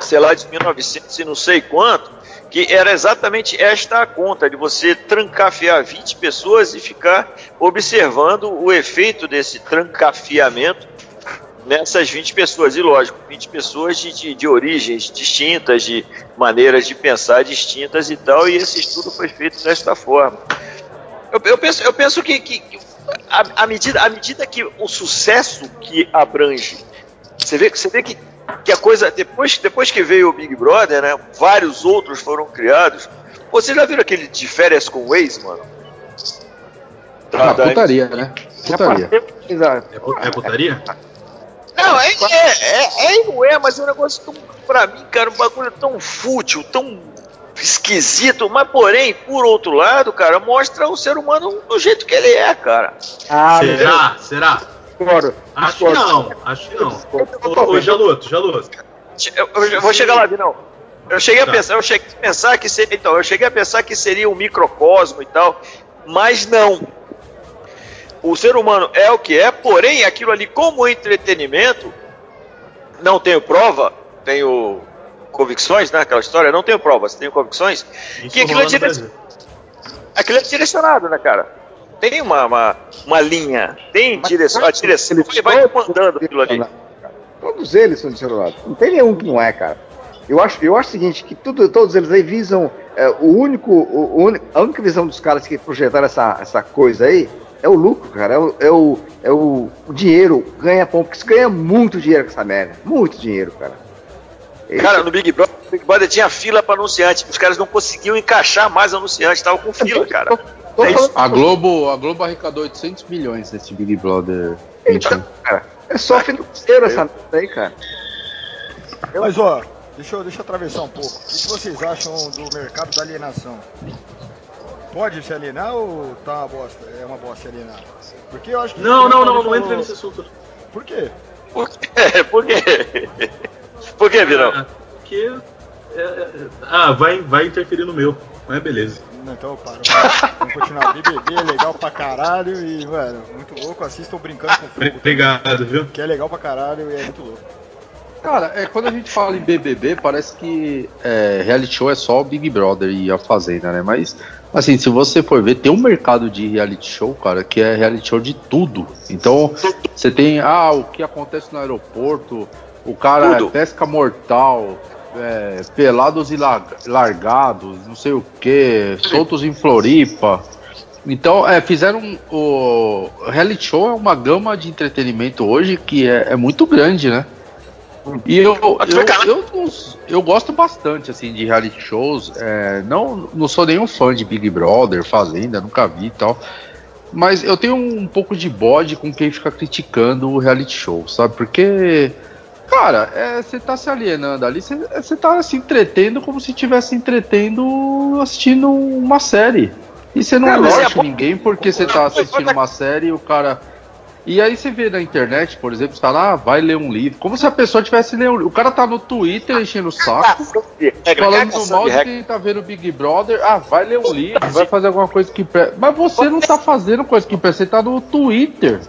sei lá, de 1900 e não sei quanto, que era exatamente esta a conta, de você trancafiar 20 pessoas e ficar observando o efeito desse trancafiamento nessas 20 pessoas. E lógico, 20 pessoas de, de, de, origens distintas, de maneiras de pensar distintas e tal, e esse estudo foi feito desta forma. Eu, eu penso, eu penso que, que, que a, a, medida, à medida que o sucesso que abrange, você vê, você vê que que a coisa, depois, depois que veio o Big Brother, né, vários outros foram criados. Vocês já viram aquele de férias com o ex, mano? Ah, putaria, né? Putaria. É, é putaria? Não, é, é, é, é, é, mas é um negócio tão, pra mim, cara, um bagulho tão fútil, tão esquisito, mas porém, por outro lado, cara, mostra o ser humano do jeito que ele é, cara. Ah, será? Será? Discordo. Acho que não, acho que não. Ô, Jaloto, Jaloto. Eu, eu, eu vou chegar lá, não. Eu cheguei tá. a pensar, eu cheguei a pensar que seria, então, eu cheguei a pensar que seria um microcosmo e tal, mas não. O ser humano é o que é, porém aquilo ali como entretenimento, não tenho prova, tenho convicções, né? Aquela história, não tenho provas, tenho convicções, Isso que aquilo é, direc... aquilo é direcionado, né, cara? Tem uma, uma, uma linha, tem direção, a direção, ele vai comandando aquilo ali. Todos eles são direcionados, não tem nenhum que não é, cara. Eu acho, eu acho o seguinte, que tudo, todos eles aí visam. É, o único, o, o, a única visão dos caras que projetaram essa, essa coisa aí é o lucro, cara. É o, é o, é o, o dinheiro, ganha pão, porque você ganha muito dinheiro com essa merda. Muito dinheiro, cara. Esse... Cara, no Big Brother, Big Brother tinha fila para anunciante. Os caras não conseguiam encaixar mais anunciantes, estavam com fila, cara. É a Globo, a Globo arrecadou 800 milhões nesse Big Brother. Então, cara, é só financeiro essa merda aí, cara. Mas ó, Deixa eu, deixa eu atravessar um pouco. O que vocês acham do mercado da alienação? Pode se alienar ou tá uma bosta? É uma bosta se alienar? Porque eu acho que. Não, não, não, não, falou... entra nesse assunto. Por quê? Por quê? Por quê? Por quê, Virão? Ah, porque. É, é, ah, vai, vai interferir no meu. Mas é beleza. Não, então eu paro. Vamos continuar. BBB é legal pra caralho e, mano, muito louco. Assistam brincando com fogo. Obrigado, viu? Que é legal pra caralho e é muito louco. Cara, é, quando a gente fala em BBB, parece que é, reality show é só o Big Brother e a Fazenda, né? Mas, assim, se você for ver, tem um mercado de reality show, cara, que é reality show de tudo. Então, você tem, ah, o que acontece no aeroporto, o cara é pesca mortal, é, pelados e largados, não sei o que, soltos em Floripa. Então, é, fizeram. O reality show é uma gama de entretenimento hoje que é, é muito grande, né? E eu, eu, eu, eu, eu, gosto bastante assim de reality shows. É, não, não sou nenhum fã de Big Brother, Fazenda, nunca vi e tal. Mas eu tenho um pouco de bode com quem fica criticando o reality show, sabe? Porque, cara, você é, tá se alienando ali, você tá se entretendo como se estivesse entretendo assistindo uma série. E você não gosta é ninguém porque você tá assistindo uma série e o cara e aí você vê na internet, por exemplo, está lá, ah, vai ler um livro. Como se a pessoa tivesse ler um livro. O cara tá no Twitter enchendo o saco, falando mal de quem tá vendo Big Brother. Ah, vai ler um livro, vai fazer alguma coisa que presta. Mas você não tá fazendo coisa que presta, você tá no Twitter.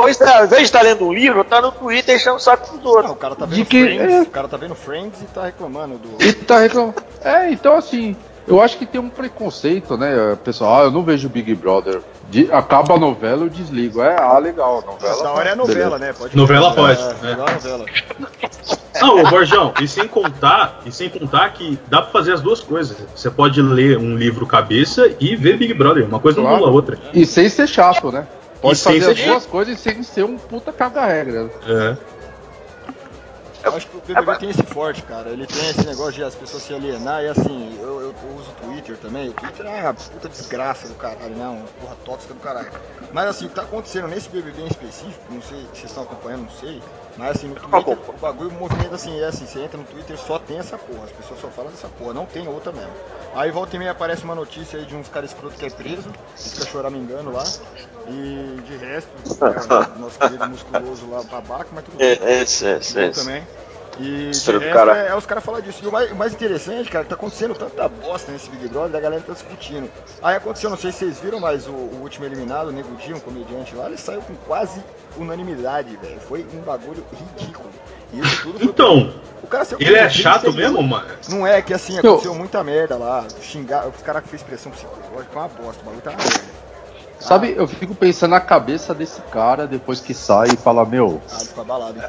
Pois é, ao invés de estar tá lendo um livro, tá no Twitter enchendo o saco dos outros. Não, o cara tá vendo de que, Friends, é... o cara tá vendo Friends e tá reclamando do. E tá reclamando. É, então assim, eu acho que tem um preconceito, né, pessoal? Ah, eu não vejo Big Brother. De, acaba a novela, eu desligo. É, ah, legal, novela. Da hora é novela, né? Pode novela pode. É, né? novela. Não, ô Borjão, e sem contar, e sem contar que dá pra fazer as duas coisas. Você pode ler um livro cabeça e ver Big Brother. Uma coisa claro. não anula a outra. E sem ser chato, né? Pode e fazer as duas coisas sem ser um puta caga-regra. É. Eu acho que o BBB tem esse forte, cara. Ele tem esse negócio de as pessoas se alienar e assim, eu, eu, eu uso o Twitter também. O Twitter é uma puta desgraça do caralho, né? Uma porra tóxica do caralho. Mas assim, o que tá acontecendo nesse BBB em específico, não sei se vocês estão acompanhando, não sei. Mas assim, no Twitter, o bagulho, o movimento assim, é assim, você entra no Twitter só tem essa porra. As pessoas só falam dessa porra, não tem outra mesmo. Aí volta e meia aparece uma notícia aí de uns caras escroto que é preso, fica choramingando lá. E de resto, é, nosso querido musculoso lá, babaca, mas tudo é, bem. É, é, é, é, também. E cara. É, é, os caras falam disso. E o mais, o mais, interessante, cara, que tá acontecendo tanta bosta nesse Big Brother, a galera tá discutindo. Aí aconteceu, não sei se vocês viram, mas o, o último eliminado, o Nego Dia, um comediante lá, ele saiu com quase unanimidade, velho. Foi um bagulho ridículo. E isso tudo Então, o cara ele é chato mesmo, mano? Não é que assim, aconteceu Eu... muita merda lá. Xingar, os caras que fez pressão psicológica, uma bosta, o bagulho tá na merda. Sabe, eu fico pensando na cabeça desse cara depois que sai e fala, meu. Ah, ele fica abalado.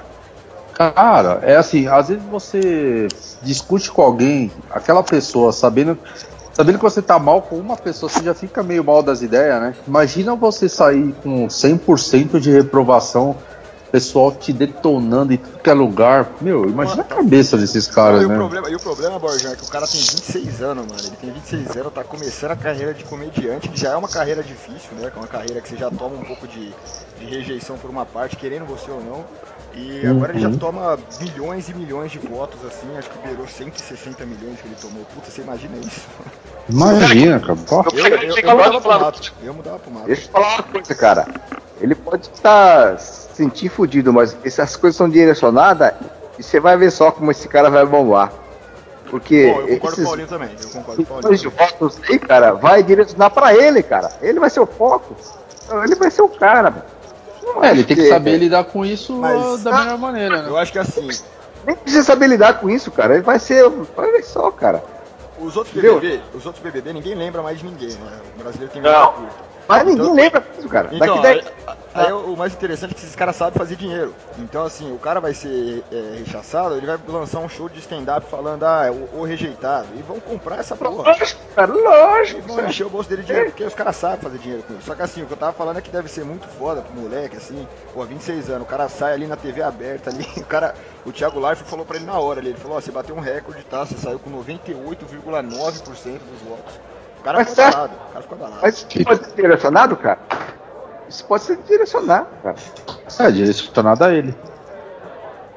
Cara, é assim, às vezes você discute com alguém, aquela pessoa, sabendo, sabendo que você tá mal com uma pessoa, você já fica meio mal das ideias, né? Imagina você sair com 100% de reprovação, pessoal te detonando em tudo que é lugar. Meu, imagina a cabeça desses caras, e né? O problema, e o problema, Borja, é que o cara tem 26 anos, mano. Ele tem 26 anos, tá começando a carreira de comediante, que já é uma carreira difícil, né? Que é uma carreira que você já toma um pouco de, de rejeição por uma parte, querendo você ou não. E agora uhum. ele já uhum. toma milhões e milhões de votos, assim, acho que beirou 160 milhões que ele tomou. Puta, você imagina isso? Imagina, cara. Eu, eu, eu, eu mudava pro mato. Eu mudava pro mato. Deixa eu falar uma coisa, cara. Ele pode estar sentir fudido, mas essas coisas são direcionadas E você vai ver só como esse cara vai bombar. Porque Bom, eu concordo esses, com o Paulinho também. Eu concordo com o Paulinho. votos aí, cara, vai direcionar pra ele, cara. Ele vai ser o foco. Ele vai ser o cara, É, ele tem que saber lidar com isso Mas, da melhor maneira, né? Eu acho que assim. Nem precisa saber lidar com isso, cara. Ele vai ser. Olha só, cara. Os outros BBB, os outros BBB, ninguém lembra mais de ninguém, né? O brasileiro tem muito Mas ninguém então, lembra disso, cara. Então, Daqui Aí ah. o mais interessante é que esses caras sabem fazer dinheiro. Então, assim, o cara vai ser é, rechaçado, ele vai lançar um show de stand-up falando, ah, é o, o, rejeitado. E vão comprar essa porra. Lógico, cara, lógico. E vão encher o bolso dele de dinheiro, porque os caras sabem fazer dinheiro com isso. Só que assim, o que eu tava falando é que deve ser muito foda pro moleque, assim, pô, 26 anos, o cara sai ali na TV aberta ali, o cara. O Thiago Life falou pra ele na hora ali, ele falou, ó, você bateu um recorde, tá? Você saiu com 98,9% dos votos. O cara ficou abalado, o cara ficou abalado. Mas pode ser direcionado, cara? Isso pode ser direcionado, cara. É, direcionado a ele.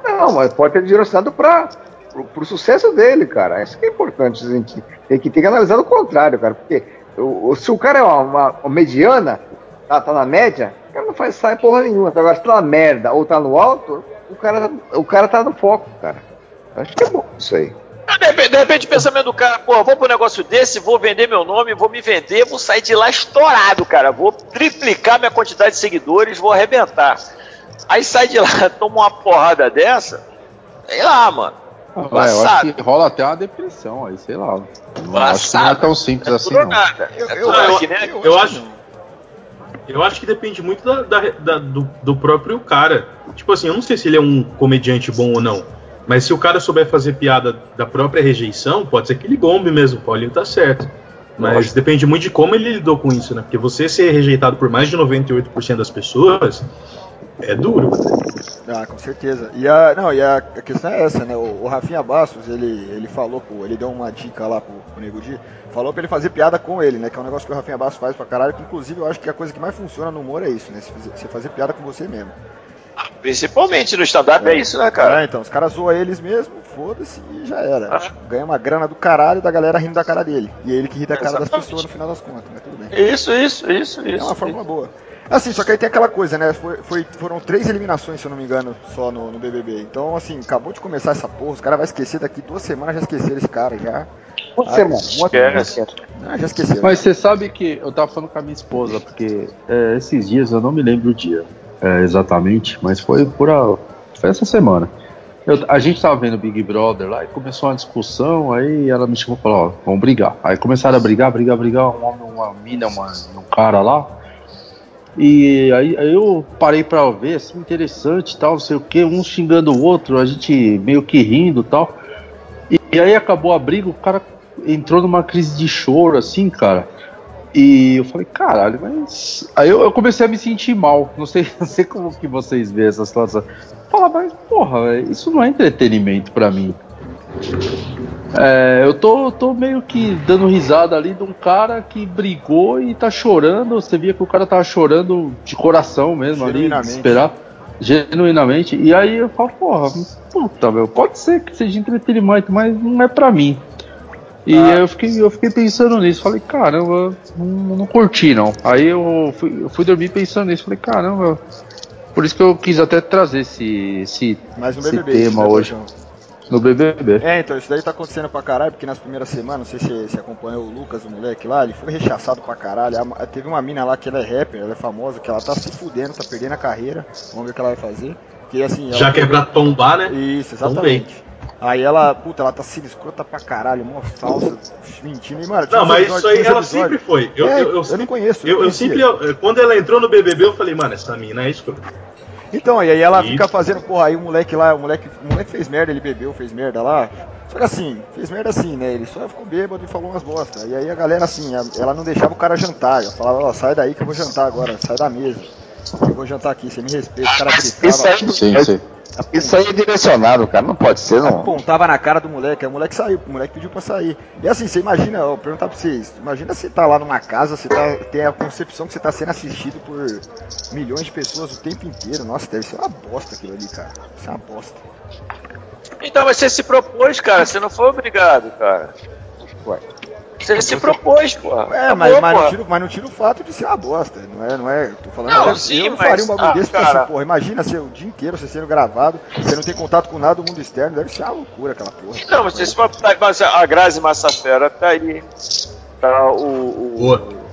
Não, mas pode ter direcionado para o sucesso dele, cara. Isso que é importante. A gente tem que, tem que analisar o contrário, cara. Porque o, se o cara é uma, uma, uma mediana, tá, tá, na média, o cara não faz sai porra nenhuma. Agora, se tá na merda ou tá no alto, o cara, o cara tá no foco, cara. Acho que é bom isso aí. De repente, de repente o pensamento do cara, pô, vou pro um negócio desse, vou vender meu nome, vou me vender, vou sair de lá estourado, cara. Vou triplicar minha quantidade de seguidores, vou arrebentar. Aí sai de lá, toma uma porrada dessa, sei lá, mano. Ah, eu acho que rola até uma depressão aí, sei lá. Não, acho que não é tão simples é assim, não. Nada. Eu, eu, eu, né? eu, acho. Eu acho que depende muito da, da, da, do, do próprio cara. Tipo assim, eu não sei se ele é um comediante bom ou não. Mas se o cara souber fazer piada da própria rejeição, pode ser que ele bombe mesmo. O Paulinho tá certo. Mas Lógico. depende muito de como ele lidou com isso, né? Porque você ser rejeitado por mais de 98% das pessoas é duro. Ah, com certeza. E a, não, e a, questão é essa, né? O, o Rafinha Bastos, ele, ele falou, pô, ele deu uma dica lá pro, pro Nego Di, falou pra ele fazer piada com ele, né? Que é um negócio que o Rafinha Bastos faz pra caralho, que inclusive eu acho que a coisa que mais funciona no humor é isso, né? Você fazer piada com você mesmo. Principalmente no stand-up é. é. isso, né, cara? É, então, os caras zoam eles mesmo, foda-se e já era. Ah. Ganha uma grana do caralho da galera rindo da cara dele. E é ele que ri da cara Exatamente. das pessoas no final das contas, mas tudo bem. Isso, isso, isso, isso. É uma fórmula boa. Assim, só que aí tem aquela coisa, né? Foi, foi, foram três eliminações, se eu não me engano, só no, no BBB. Então, assim, acabou de começar essa porra. Os caras vão esquecer daqui duas semanas, já esqueceram esse cara já. Uma ah, semana. Ah, já esqueceram. Mas você sabe que eu tava falando com a minha esposa, porque é, esses dias eu não me lembro o dia é, exatamente, mas foi por a, foi essa semana. Eu, a gente tava vendo Big Brother lá e começou uma discussão, aí ela me chamou e falou, ó, vamos brigar. Aí começaram a brigar, brigar, brigar, um homem, uma mina, uma, um cara lá. E aí, aí eu parei pra ver, assim, interessante tal, não sei o que, um xingando o outro, a gente meio que rindo tal. E, e aí acabou a briga, o cara entrou numa crise de choro, assim, cara. E eu falei, caralho, mas. Aí eu, eu, comecei a me sentir mal. Não sei, não sei como que vocês veem essa situação. Fala, mas porra, isso não é entretenimento para mim. É, eu tô, tô meio que dando risada ali de um cara que brigou e tá chorando. Você via que o cara tava chorando de coração mesmo ali, esperar genuinamente. E aí eu falo, porra, puta, meu, pode ser que seja entretenimento, mas não é pra mim. E ah. eu, fiquei, eu fiquei pensando nisso, falei, caramba, não, não curti não. Aí eu fui, eu fui dormir pensando nisso, falei, caramba, por isso que eu quis até trazer esse, esse, esse BBB, tema hoje. No BBB. É, então, isso daí tá acontecendo pra caralho, porque nas primeiras semanas, não sei se você acompanhou o Lucas, o moleque lá, ele foi rechaçado pra caralho. Teve uma mina lá que ela é rapper, ela é famosa, que ela tá se fudendo, tá perdendo a carreira. Vamos ver o que ela vai fazer. Que, assim, Já que é pra tombar, né? Isso, exatamente. Aí ela, puta, ela tá sendo escrota pra caralho, mó falsa, mentindo. E, mano, não, mas isso aí ela sempre foi. Eu, é, eu, eu, eu, não conheço. Eu, eu sempre, quando ela entrou no BBB, eu falei, mano, essa mina é escrota. Então, e aí ela e... fica fazendo, porra, aí o moleque lá, o moleque, o moleque fez merda, ele bebeu, fez merda lá. Só que assim, fez merda assim, né? Ele só ficou bêbado e falou umas bosta. E aí a galera, assim, ela não deixava o cara jantar. Ela falava, ó, sai daí que eu vou jantar agora, sai da mesa. Eu vou jantar aqui, você me respeita. O cara gritava. Sim, sim. Isso aí é direcionado, cara. Não pode ser, não. Apontava na cara do moleque. O moleque saiu. O moleque pediu pra sair. E assim, você imagina, eu vou perguntar pra vocês. Imagina você tá lá numa casa, você tá, tem a concepção que você tá sendo assistido por milhões de pessoas o tempo inteiro. Nossa, deve ser uma bosta aquilo ali, cara. Deve ser uma bosta. Então, mas você se propôs, cara. Você não foi obrigado, cara. Ué. Você se propôs, pô. É, mas, mas, não tira, mas não tira o fato de ser uma bosta. Não é, não é. Tô falando. Não, eu, sim, eu não faria um bagulho ah, desse cara... assim, porra. Imagina ser o dia inteiro você sendo gravado, você não tem contato com nada do mundo externo, deve ser uma loucura aquela porra. Não, mas se for a Grazi Massafera tá aí. Tá o. o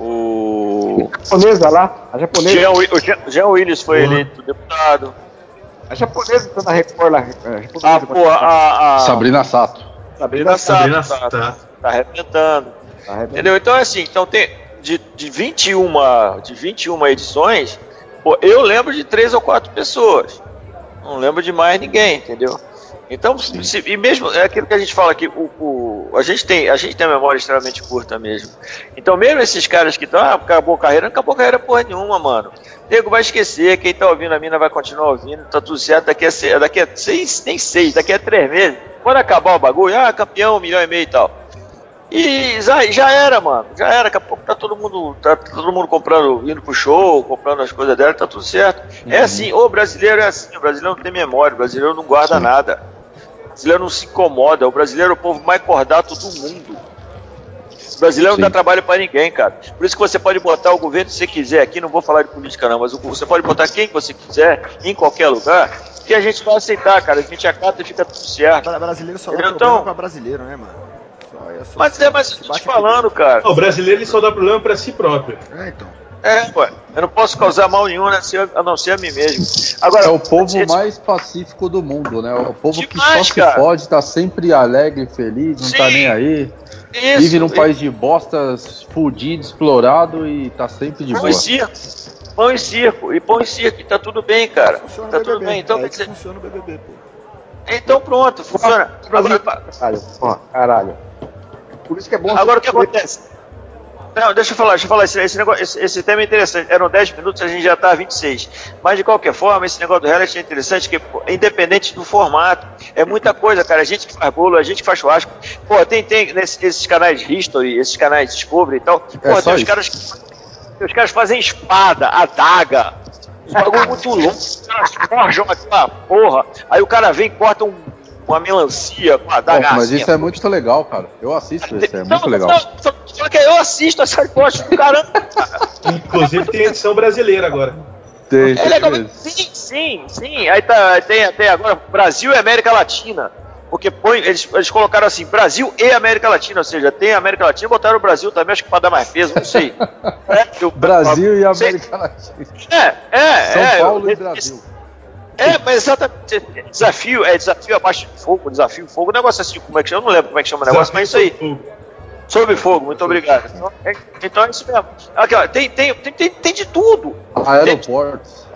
o. A japonesa lá, a japonesa. Jean, o Jean Willis foi uhum. eleito deputado. A japonesa tá na Record lá. Ah, pô, a, a, Sabrina Sato. Sabrina, Sabrina Sato. Sato. Tá, tá arrebentando. Tá arrebentando. Entendeu? Então é assim, então tem de, de 21 de 21 edições, pô, eu lembro de três ou quatro pessoas. Não lembro de mais ninguém, entendeu? Então, se, e mesmo é aquilo que a gente fala aqui, o, o, a, gente tem, a gente tem a memória extremamente curta mesmo. Então, mesmo esses caras que estão, ah, acabou a carreira, não acabou a carreira porra nenhuma, mano. O nego vai esquecer, quem tá ouvindo a mina vai continuar ouvindo, tá tudo certo, daqui a, daqui a seis, nem seis, daqui a três meses, quando acabar o bagulho, ah, campeão, um milhão e meio e tal. E já, já era, mano. Já era. Daqui a pouco tá todo mundo, tá todo mundo comprando, indo pro show, comprando as coisas dela, tá tudo certo. É uhum. É assim, o brasileiro é assim, o brasileiro não tem memória, o brasileiro não guarda Sim. nada brasileiro não se incomoda. O brasileiro é o povo mais cordato do mundo. O brasileiro Sim. não dá trabalho para ninguém, cara. Por isso que você pode botar o governo que você quiser aqui, não vou falar de política não, mas você pode botar quem você quiser, em qualquer lugar, que a gente vai aceitar, cara. A gente acata e fica tudo certo. O brasileiro só dá então, para brasileiro, né, mano? Só, mas é, mas eu tô te falando, cara. o brasileiro ele só dá problema para si próprio. É, então. É, ué. Eu não posso causar mal nenhum a não ser a mim mesmo. Agora, é o povo gente... mais pacífico do mundo, né? O povo Demais, que só se pode, tá sempre alegre, feliz, não tá Sim. tá nem aí. Isso, Vive num país de bostas, fudido, explorado e tá sempre de pão boa. E circo. Pão e circo. E pão e circo. E tá tudo bem, cara. Funciona tá tudo BBB. bem. Então, é dizer... funciona o BBB, pô. Então pronto, funciona. Caralho, ó, caralho. Por isso que é bom. Agora o que acontece? Não, deixa eu falar, deixa eu falar, esse, esse, negócio, esse, esse tema é interessante. Eram 10 minutos, a gente já está a 26. Mas de qualquer forma, esse negócio do reality é interessante, que independente do formato, é muita coisa, cara. A gente que faz bolo, a gente que faz churrasco. Pô, tem, tem nesse, esses canais History, esses canais Discovery e tal. É pô, é tem os caras que. Os caras fazem espada, adaga, um bagulho muito louco. Os caras forjam aquela porra. Aí o cara vem e corta um com a melancia, com a daga. Mas isso é muito legal, cara. Eu assisto isso, é muito legal. Só que eu assisto essa coisas do caramba. Inclusive tem edição brasileira agora. Tem, é legal. Sim, sim, sim. Aí tá, tem até agora Brasil e América Latina. Porque põe, eles, eles colocaram assim, Brasil e América Latina, ou seja, tem América Latina, botaram o Brasil também, acho que para dar mais peso, não sei. É, eu, Brasil eu, e América Latina. É, é, São é. Paulo eu, e Brasil. É, mas exatamente. Desafio, é desafio abaixo de fogo, desafio fogo, um negócio assim, como é que chama? Eu não lembro como é que chama o negócio, mas é isso aí. Sob fogo, muito obrigado. Então é, então é isso mesmo. Aqui, ó, tem, tem, tem, tem, de tudo. Aeroportos.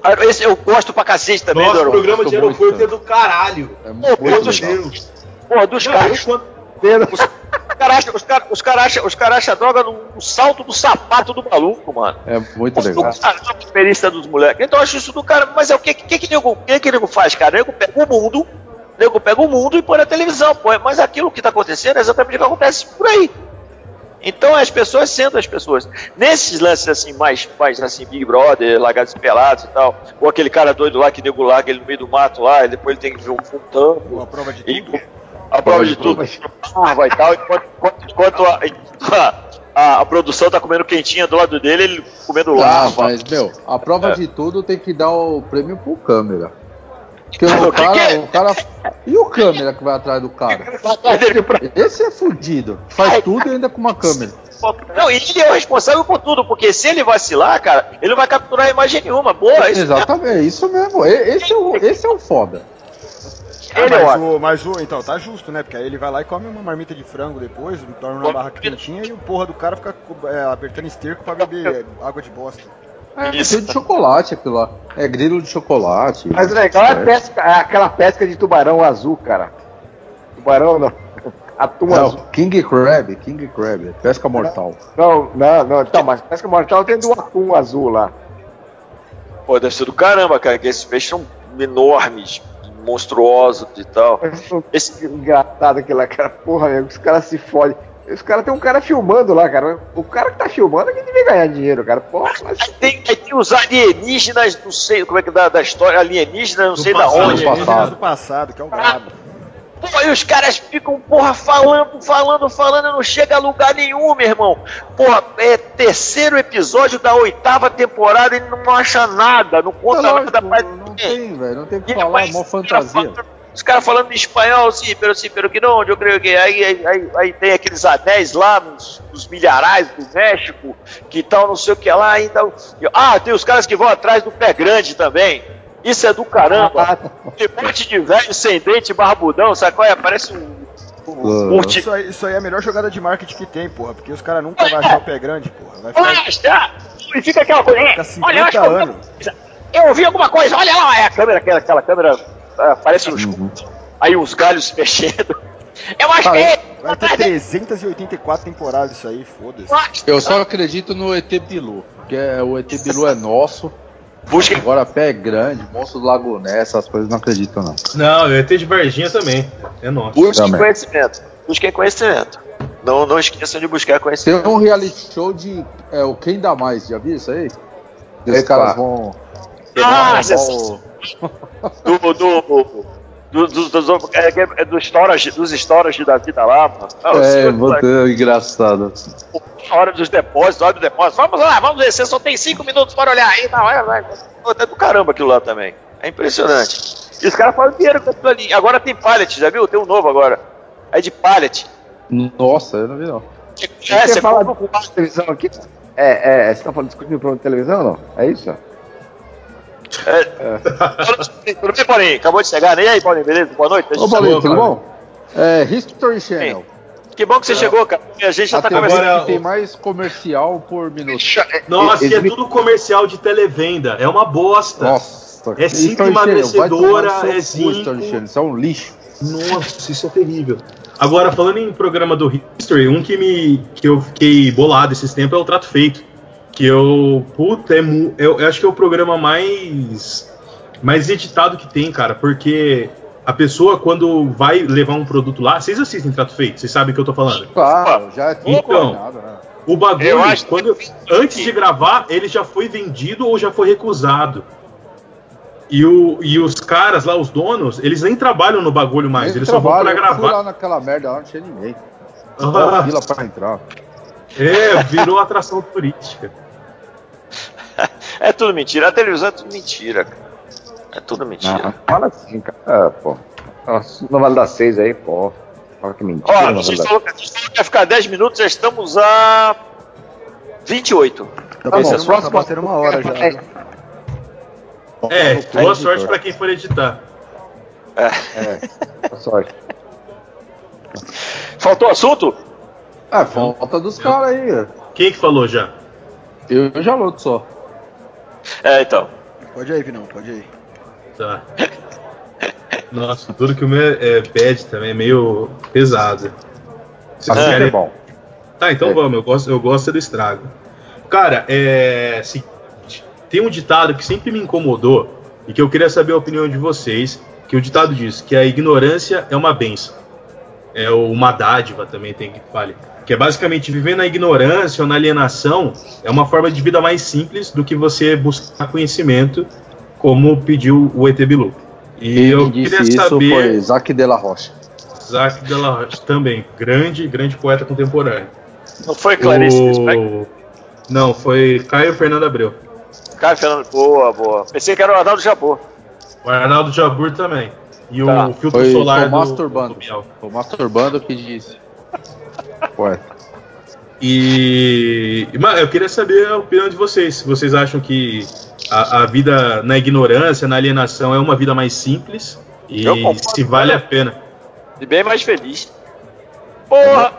Ah, esse eu gosto pra cacete também, Nosso programa de aeroporto é do caralho. É muito Pô, dos, Porra, dos caras. Os caras acham, os cara, os cara acham, os cara acham droga no, no, salto do sapato do maluco, mano. É muito Os legal. A experiência dos moleques. Então eu acho isso do cara. Mas é o que que, que, nego, que, que nego faz, cara? O nego pega o mundo, o nego pega o mundo e põe na televisão, pô. Mas aquilo que tá acontecendo é exatamente o que acontece por aí. Então as pessoas sendo as pessoas. Nesses lances assim, mais, mais assim, Big Brother, Lagados Pelados e tal, ou aquele cara doido lá que nego larga ele no meio do mato lá, e depois ele tem que ver um, tampo. Uma prova de tudo. E, a prova de tudo. Ah, vai tal, enquanto, enquanto a, a, a, produção tá comendo quentinha do lado dele, ele comendo lá. Ah, mas, meu, a prova é. de tudo tem que dar o prêmio pro câmera. Porque o cara, o cara. E o câmera que vai atrás do cara? Esse é fudido. Faz tudo e ainda com uma câmera. Não, ele é o responsável por tudo, porque se ele vacilar, cara, ele não vai capturar imagem nenhuma. Boa, isso Exatamente, é isso mesmo. Esse é o, esse é o foda. Ah, mas, o, mas o, então, tá justo, né? Porque aí ele vai lá e come uma marmita de frango depois, torna uma barra quentinha e o porra do cara fica é, apertando esterco pra beber água de bosta. É, Isso. de chocolate aquilo lá. É grilo de chocolate. Mas o legal é, pesca, é aquela pesca de tubarão azul, cara. Tubarão não. Atum não, azul. King Crab, King Crab, pesca mortal. Não, não, não. Então, mas pesca mortal tem do atum azul lá. Pô, deve ser do caramba, cara, que esses peixes são enormes monstruosos e tal. Esse... Engraçado aquela cara, porra, amigo, os caras se fodem. Os caras tem um cara filmando lá, cara. O cara que tá filmando é que devia ganhar dinheiro, cara. Porra, mas... aí, tem, aí tem os alienígenas, não sei como é que dá da história, alienígenas, não do sei passado, da onde. Alienígenas do passado, que é o brabo. Pô, e os caras ficam, porra, falando, falando, falando, não chega a lugar nenhum, meu irmão. Porra, é terceiro episódio da oitava temporada e não acha nada, não conta é nada. Não, não tem, velho, não tem o que falar, é mó fantasia. Os caras falando em espanhol, sim, pero sim, pero que não, eu creio que aí, aí, aí, aí tem aqueles anéis lá nos, nos, milharais do México, que tal, não sei o que lá, então. Ah, tem os caras que vão atrás do pé grande também. Isso é do caramba. Que monte de velho sem dente, barbudão, sabe qual é? Parece um. um isso, aí, isso, aí, é a melhor jogada de marketing que tem, porra, porque os caras nunca vão achar o pé grande, porra. Vai ficar... E fica aquela coisa. Fica 50 olha, eu anos. Eu ouvi alguma coisa, olha lá, é a câmera, aquela, aquela câmera ah, parece uns. Uhum. Aí uns galhos se mexendo. Eu acho que. É vai ter 384 temporadas isso aí, foda-se. Eu só acredito no ET Bilu, porque é, o ET Bilu é nosso. Busca... Agora pé é grande, monstro do Lago Ness, essas coisas não acredito não. Não, o ET de Varginha também, é nosso. Busquem também. conhecimento. Busquem conhecimento. Não, não esqueçam de buscar conhecimento. Tem um reality show de é, o Quem Dá Mais, já viu isso aí? Os caras vão. Ah, vão do, do, do, do, do, do, é, é do storage, dos storage da vida lá, mano. é, é engraçado. Hora dos depósitos, hora do depósito. Vamos lá, vamos ver, você só tem cinco minutos para olhar aí. Não, é, vai. É do caramba aquilo lá também. É impressionante. E os caras fazem dinheiro com aquilo ali. Agora tem pallet, já viu? Tem um novo agora. É de pallet. Nossa, eu não vi não. É, você fala de televisão aqui? É, é, você tá falando discutindo programa de televisão ou não? É isso? É, é. Tudo bem, Paulinho? Acabou de chegar, né? E aí, Paulinho, beleza? Boa noite. Ô, Paulinho, tudo bom? É, History Channel. Sim. Que bom que você é. chegou, cara. A gente já tá conversando. Agora, tem mais comercial por minuto. Nossa, e é tudo comercial de televenda. É uma bosta. Nossa, é cinco emagrecedora, é zinco. Isso é um lixo. Nossa, isso é terrível. Agora, falando em programa do History, um que, me, que eu fiquei bolado esses tempos é o Trato Feito. Que eu. Puta, é, eu, eu acho que é o programa mais. Mais editado que tem, cara, porque a pessoa, quando vai levar um produto lá, vocês assistem Trato Feito, vocês sabem o que eu tô falando. Claro, já é Então, né? o bagulho, quando, antes de gravar, ele já foi vendido ou já foi recusado. E, o, e os caras lá, os donos, eles nem trabalham no bagulho mais, eles, eles só vão pra gravar. Eu fui lá naquela merda lá, não tinha ninguém. Ah. Fila pra entrar. É, virou atração turística. É tudo mentira. A televisão é tudo mentira, cara. É tudo mentira. Não, fala assim, cara. É, pô. Não vale dar seis aí, pô. Fala que mentira. Ó, a gente falou que ia ficar 10 minutos, já estamos a 28. Tá bom, Esse é próximo bater uma hora já. É, é boa sorte pra quem for editar. É. é. Boa sorte. Faltou assunto? Ah, falta dos caras aí. Quem que falou já? Eu já luto só. É, então. Pode ir, Vinão, pode ir. Tá. Nossa, tudo que o meu é, pede também é meio pesado. Vocês ah, querem... é bom. Tá, então é. vamos, eu gosto, eu gosto do estrago. Cara, é. tem um ditado que sempre me incomodou e que eu queria saber a opinião de vocês. Que o ditado diz que a ignorância é uma benção. É uma dádiva também, tem que fale que é basicamente viver na ignorância ou na alienação, é uma forma de vida mais simples do que você buscar conhecimento, como pediu o ET Bilu. E Quem eu disse queria isso saber. Foi Isaac de la Rocha. Isaac de la Rocha também, grande, grande poeta contemporâneo. Não foi Clarice o... Não, foi Caio Fernando Abreu. Caio Fernando, boa, boa. Pensei que era o Arnaldo Jabor. O Arnaldo Jabur também. E tá. o filtro foi, solar foi o. Do, do o Masturbando que disse. Poeta. E, mas eu queria saber a opinião de vocês. Se vocês acham que a, a, vida na ignorância, na alienação, é uma vida mais simples e se vale a pena. E bem mais feliz. Porra!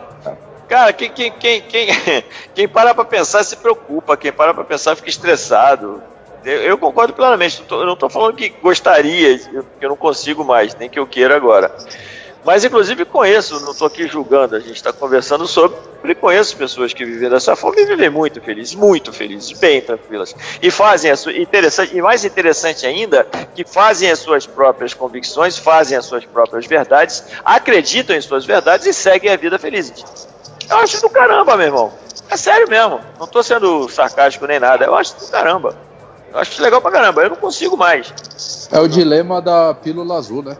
Cara, quem, quem, quem, quem, quem para pra pensar se preocupa, quem para pra pensar fica estressado. Eu, eu concordo plenamente. Eu não estou falando que gostaria, que eu não consigo mais, nem que eu queira agora. Mas, inclusive, conheço, não estou aqui julgando, a gente está conversando sobre. Conheço pessoas que vivem dessa forma e vivem muito felizes, muito felizes, bem tranquilas. E fazem a sua. Interessante, e mais interessante ainda, que fazem as suas próprias convicções, fazem as suas próprias verdades, acreditam em suas verdades e seguem a vida felizes. Eu acho do caramba, meu irmão. É sério mesmo. Não estou sendo sarcástico nem nada. Eu acho do caramba. Eu acho legal pra caramba. Eu não consigo mais. É o dilema da pílula azul, né?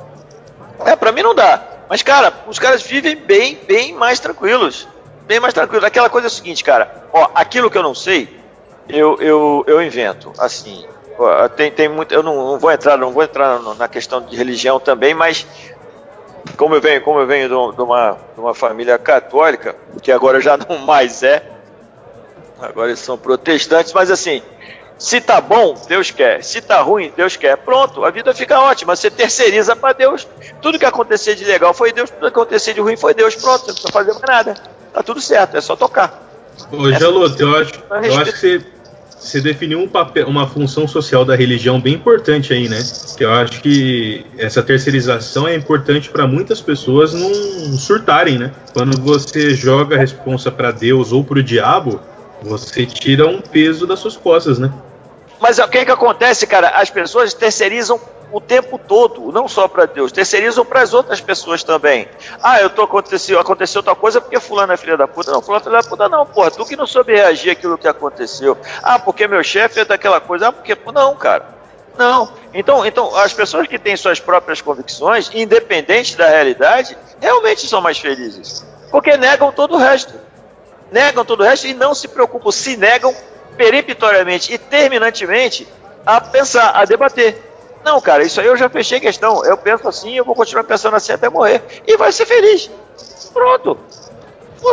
É, pra mim não dá. Mas, cara, os caras vivem bem, bem mais tranquilos. Bem mais tranquilos. Aquela coisa é o seguinte, cara. Ó, aquilo que eu não sei, eu, eu, eu invento. Assim, ó, tem, tem muito. Eu não, não, vou entrar, não vou entrar na questão de religião também, mas como eu venho, como eu venho de uma, de uma família católica, que agora já não mais é, agora eles são protestantes, mas assim, se tá bom, Deus quer. Se tá ruim, Deus quer. Pronto, a vida fica ótima. Você terceiriza para Deus. Tudo que acontecer de legal foi Deus, tudo que acontecer de ruim foi Deus. Pronto, não precisa fazer mais nada. Tá tudo certo, é só tocar. Ô, Jaloto, eu acho, eu acho que você, você definiu um papel, uma função social da religião bem importante aí, né? Que eu acho que essa terceirização é importante para muitas pessoas não surtarem, né? Quando você joga a responsa para Deus ou para o diabo, você tira um peso das suas costas, né? Mas o que, é que acontece, cara? As pessoas terceirizam o tempo todo, não só para Deus, terceirizam para as outras pessoas também. Ah, eu tô aconteceu, aconteceu tal coisa porque fulano é filha da puta. Não, fulano é filha da puta não, porra, tu que não soube reagir aquilo que aconteceu. Ah, porque meu chefe é daquela coisa. Ah, porque não, cara. Não. Então, então as pessoas que têm suas próprias convicções, independente da realidade, realmente são mais felizes, porque negam todo o resto negam todo o resto e não se preocupam, se negam peremptoriamente e terminantemente a pensar, a debater. Não, cara, isso aí eu já fechei questão. Eu penso assim, eu vou continuar pensando assim até morrer. E vai ser feliz. Pronto.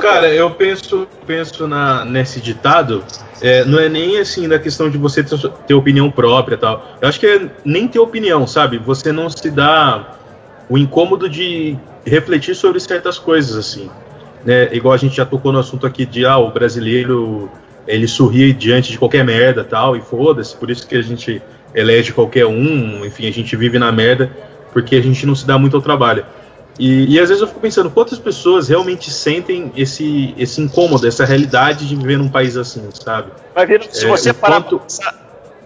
Cara, eu penso, penso na, nesse ditado, é, não é nem assim da questão de você ter, ter opinião própria tal. Eu acho que é nem ter opinião, sabe? Você não se dá o incômodo de refletir sobre certas coisas, assim né, igual a gente já tocou no assunto aqui de ah, o brasileiro ele sorri diante de qualquer merda tal, e foda-se, por isso que a gente elege qualquer um, enfim, a gente vive na merda porque a gente não se dá muito ao trabalho. E, e às vezes eu fico pensando, quantas pessoas realmente sentem esse, esse incômodo, essa realidade de viver num país assim, sabe? Mas, se você é, parar enquanto... pra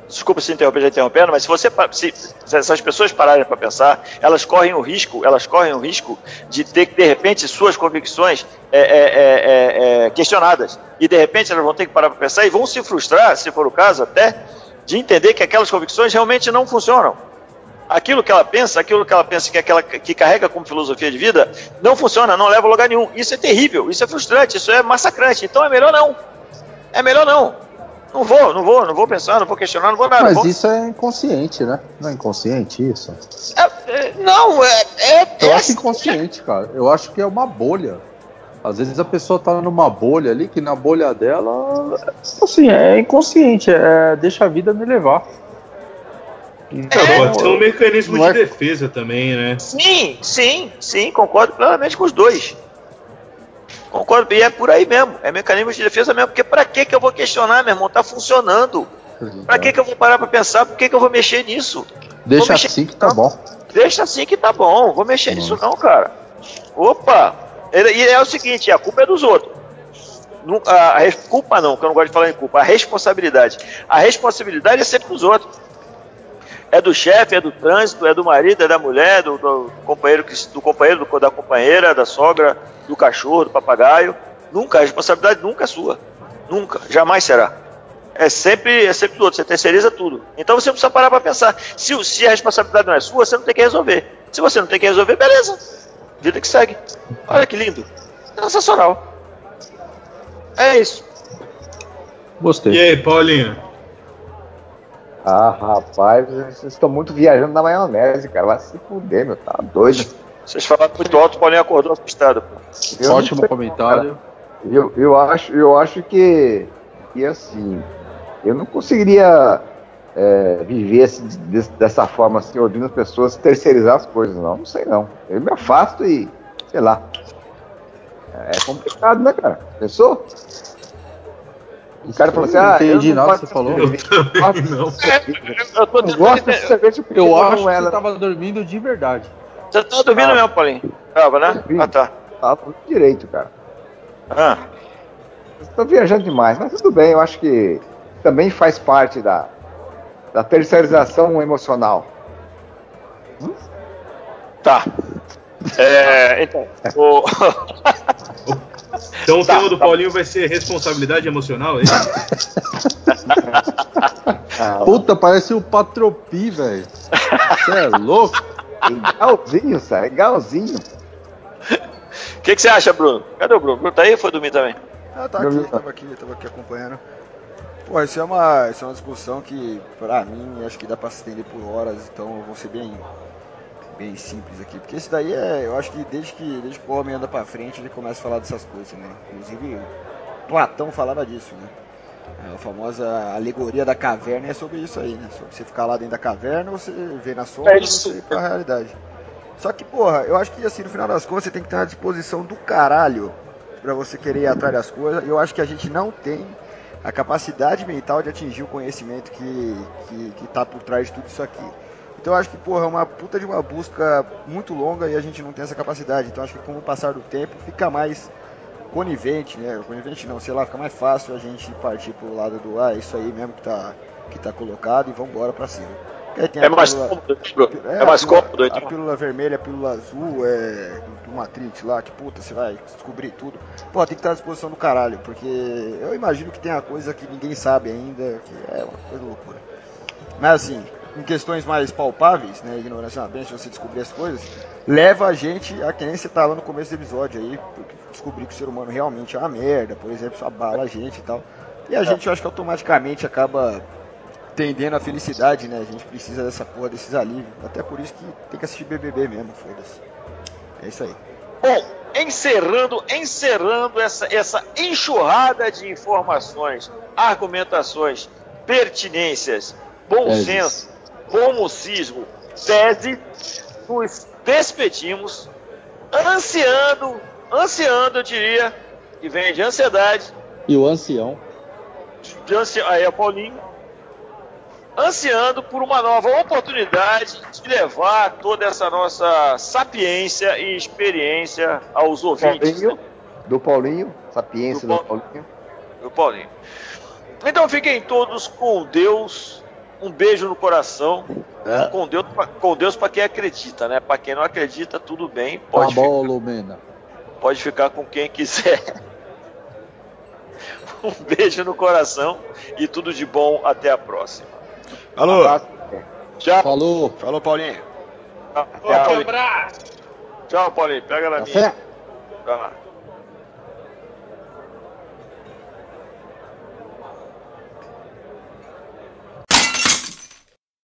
desculpa se interromper, já interrompendo, mas se você se, se essas pessoas pararem para pensar, elas correm o risco, elas correm o risco de ter que de repente suas convicções é, é, é, é, questionadas e de repente elas vão ter que parar para pensar e vão se frustrar, se for o caso até, de entender que aquelas convicções realmente não funcionam. Aquilo que ela pensa, aquilo que ela pensa que, aquela, que carrega como filosofia de vida, não funciona, não leva a lugar nenhum. Isso é terrível, isso é frustrante, isso é massacrante. Então é melhor não. É melhor não. Não vou, não vou, não vou pensar, não vou questionar, não vou nada. Mas vou... isso é inconsciente, né? Não é inconsciente isso? É, é, não, é, é. Eu acho inconsciente, cara. Eu acho que é uma bolha. Às vezes a pessoa tá numa bolha ali, que na bolha dela, assim, é inconsciente, é deixa a vida me levar. Então, é, pode ser um mecanismo de é defesa também, né? Sim, sim, sim, concordo plenamente com os dois. Concordo, e é por aí mesmo. É mecanismo de defesa mesmo. Porque pra que, que eu vou questionar, meu irmão? Tá funcionando. Pra que, que eu vou parar pra pensar? Por que, que eu vou mexer nisso? Deixa mexer assim que tá bom. Deixa assim que tá bom. Vou mexer hum. nisso não, cara. Opa! E é o seguinte, a culpa é dos outros. A, culpa não, que eu não gosto de falar em culpa. A responsabilidade. A responsabilidade é sempre dos outros. É do chefe, é do trânsito, é do marido, é da mulher, do, do companheiro, do companheiro, do, da companheira, da sogra, do cachorro, do papagaio. Nunca, a responsabilidade nunca é sua. Nunca, jamais será. É sempre, é sempre do outro, você terceiriza tudo. Então você precisa parar para pensar. Se, se a responsabilidade não é sua, você não tem que resolver. Se você não tem que resolver, beleza. Vida que segue. Olha que lindo. Sensacional. É isso. Gostei. E aí, Paulinho? Ah, rapaz, vocês estão muito viajando na maionese, cara. Vai se fuder, meu. Tá doido. Vocês falaram muito alto, o Paulinho acordou assustado. Pô. Ótimo sei, comentário. Eu, eu, acho, eu acho que, que assim, eu não conseguiria é, viver assim, dessa forma, assim, ouvindo as pessoas terceirizar as coisas, não. Não sei não. Eu me afasto e, sei lá. É complicado, né, cara? Pensou? O cara falou assim: ah, entendi nada que você falou. Eu não. Eu, tô eu gosto de cerveja porque eu acho que ela... você tava dormindo de verdade. Você tava dormindo ah. mesmo, Paulinho? Tava, né? Ah, tá. Tava direito, cara. Ah. Estou viajando demais, mas tudo bem, eu acho que também faz parte da, da terceirização emocional. Hum? Tá. É, então, o... então o tá, tema do tá. Paulinho vai ser responsabilidade emocional, é isso? Puta, parece o Patropi, velho. Você é louco? Igualzinho, sabe? Igualzinho. que, que você acha, Bruno? Cadê o Bruno? Bruno tá aí ou foi dormir também? Ah, tá aqui, tava aqui, tava aqui acompanhando. Pô, isso é uma, isso é uma discussão que, pra mim, acho que dá pra se estender por horas, então eu vou ser bem, bem simples aqui. Porque isso daí é, eu acho que desde que, desde que o homem anda pra frente, ele começa a falar dessas coisas, né? Inclusive, Platão falava disso, né? É, a famosa alegoria da caverna é sobre isso aí, né? Sobre você ficar lá dentro da caverna, você vê na sombra é você ir pra realidade. Só que, porra, eu acho que assim, no final das contas, você tem que ter uma disposição do caralho para você querer ir atrás das coisas. E eu acho que a gente não tem a capacidade mental de atingir o conhecimento que, que, que tá por trás de tudo isso aqui. Então acho que, porra, é uma puta de uma busca muito longa e a gente não tem essa capacidade. Então acho que com o passar do tempo fica mais conivente, né? Conivente não, sei lá, fica mais fácil a gente partir pro lado do ah, é isso aí mesmo que tá, que tá colocado e vamos embora pra cima. É mais, pílula, cômodo, é, é mais pílula, cômodo, A pílula vermelha, a pílula azul, é, do Matrix lá, que puta, você vai descobrir tudo. Pô, tem que estar à disposição do caralho, porque eu imagino que tem uma coisa que ninguém sabe ainda, que é uma coisa loucura. Mas assim, em questões mais palpáveis, né, ignorância uma benção, você descobrir as coisas, leva a gente a quem você tá lá no começo do episódio aí, descobrir que o ser humano realmente é uma merda, por exemplo, isso abala a gente e tal. E a é. gente, eu acho que automaticamente acaba tendendo a felicidade, né? A gente precisa dessa porra, desses alívios. Até por isso que tem que assistir BBB mesmo, foda-se. É isso aí. Bom, encerrando, encerrando essa, essa enxurrada de informações, argumentações, pertinências, bom é senso, comucismo, tese, nos despedimos, ansiando ansiando, eu diria, que vem de ansiedade. E o ancião? De ansi... Aí é o Paulinho. Ansiando por uma nova oportunidade de levar toda essa nossa sapiência e experiência aos ouvintes. Paulinho, do Paulinho, sapiência do, do Paulinho. Do Paulinho. Então fiquem todos com Deus. Um beijo no coração. É. Com Deus, com Deus para quem acredita, né? Para quem não acredita, tudo bem. Pode tá bom, Lumena pode ficar com quem quiser. Um beijo no coração e tudo de bom. Até a próxima. Alô. Tchau. Falou. Falou, Paulinho. Tchau, Paulinho. Tchau, Paulinho. Pega na tá minha. Vai lá.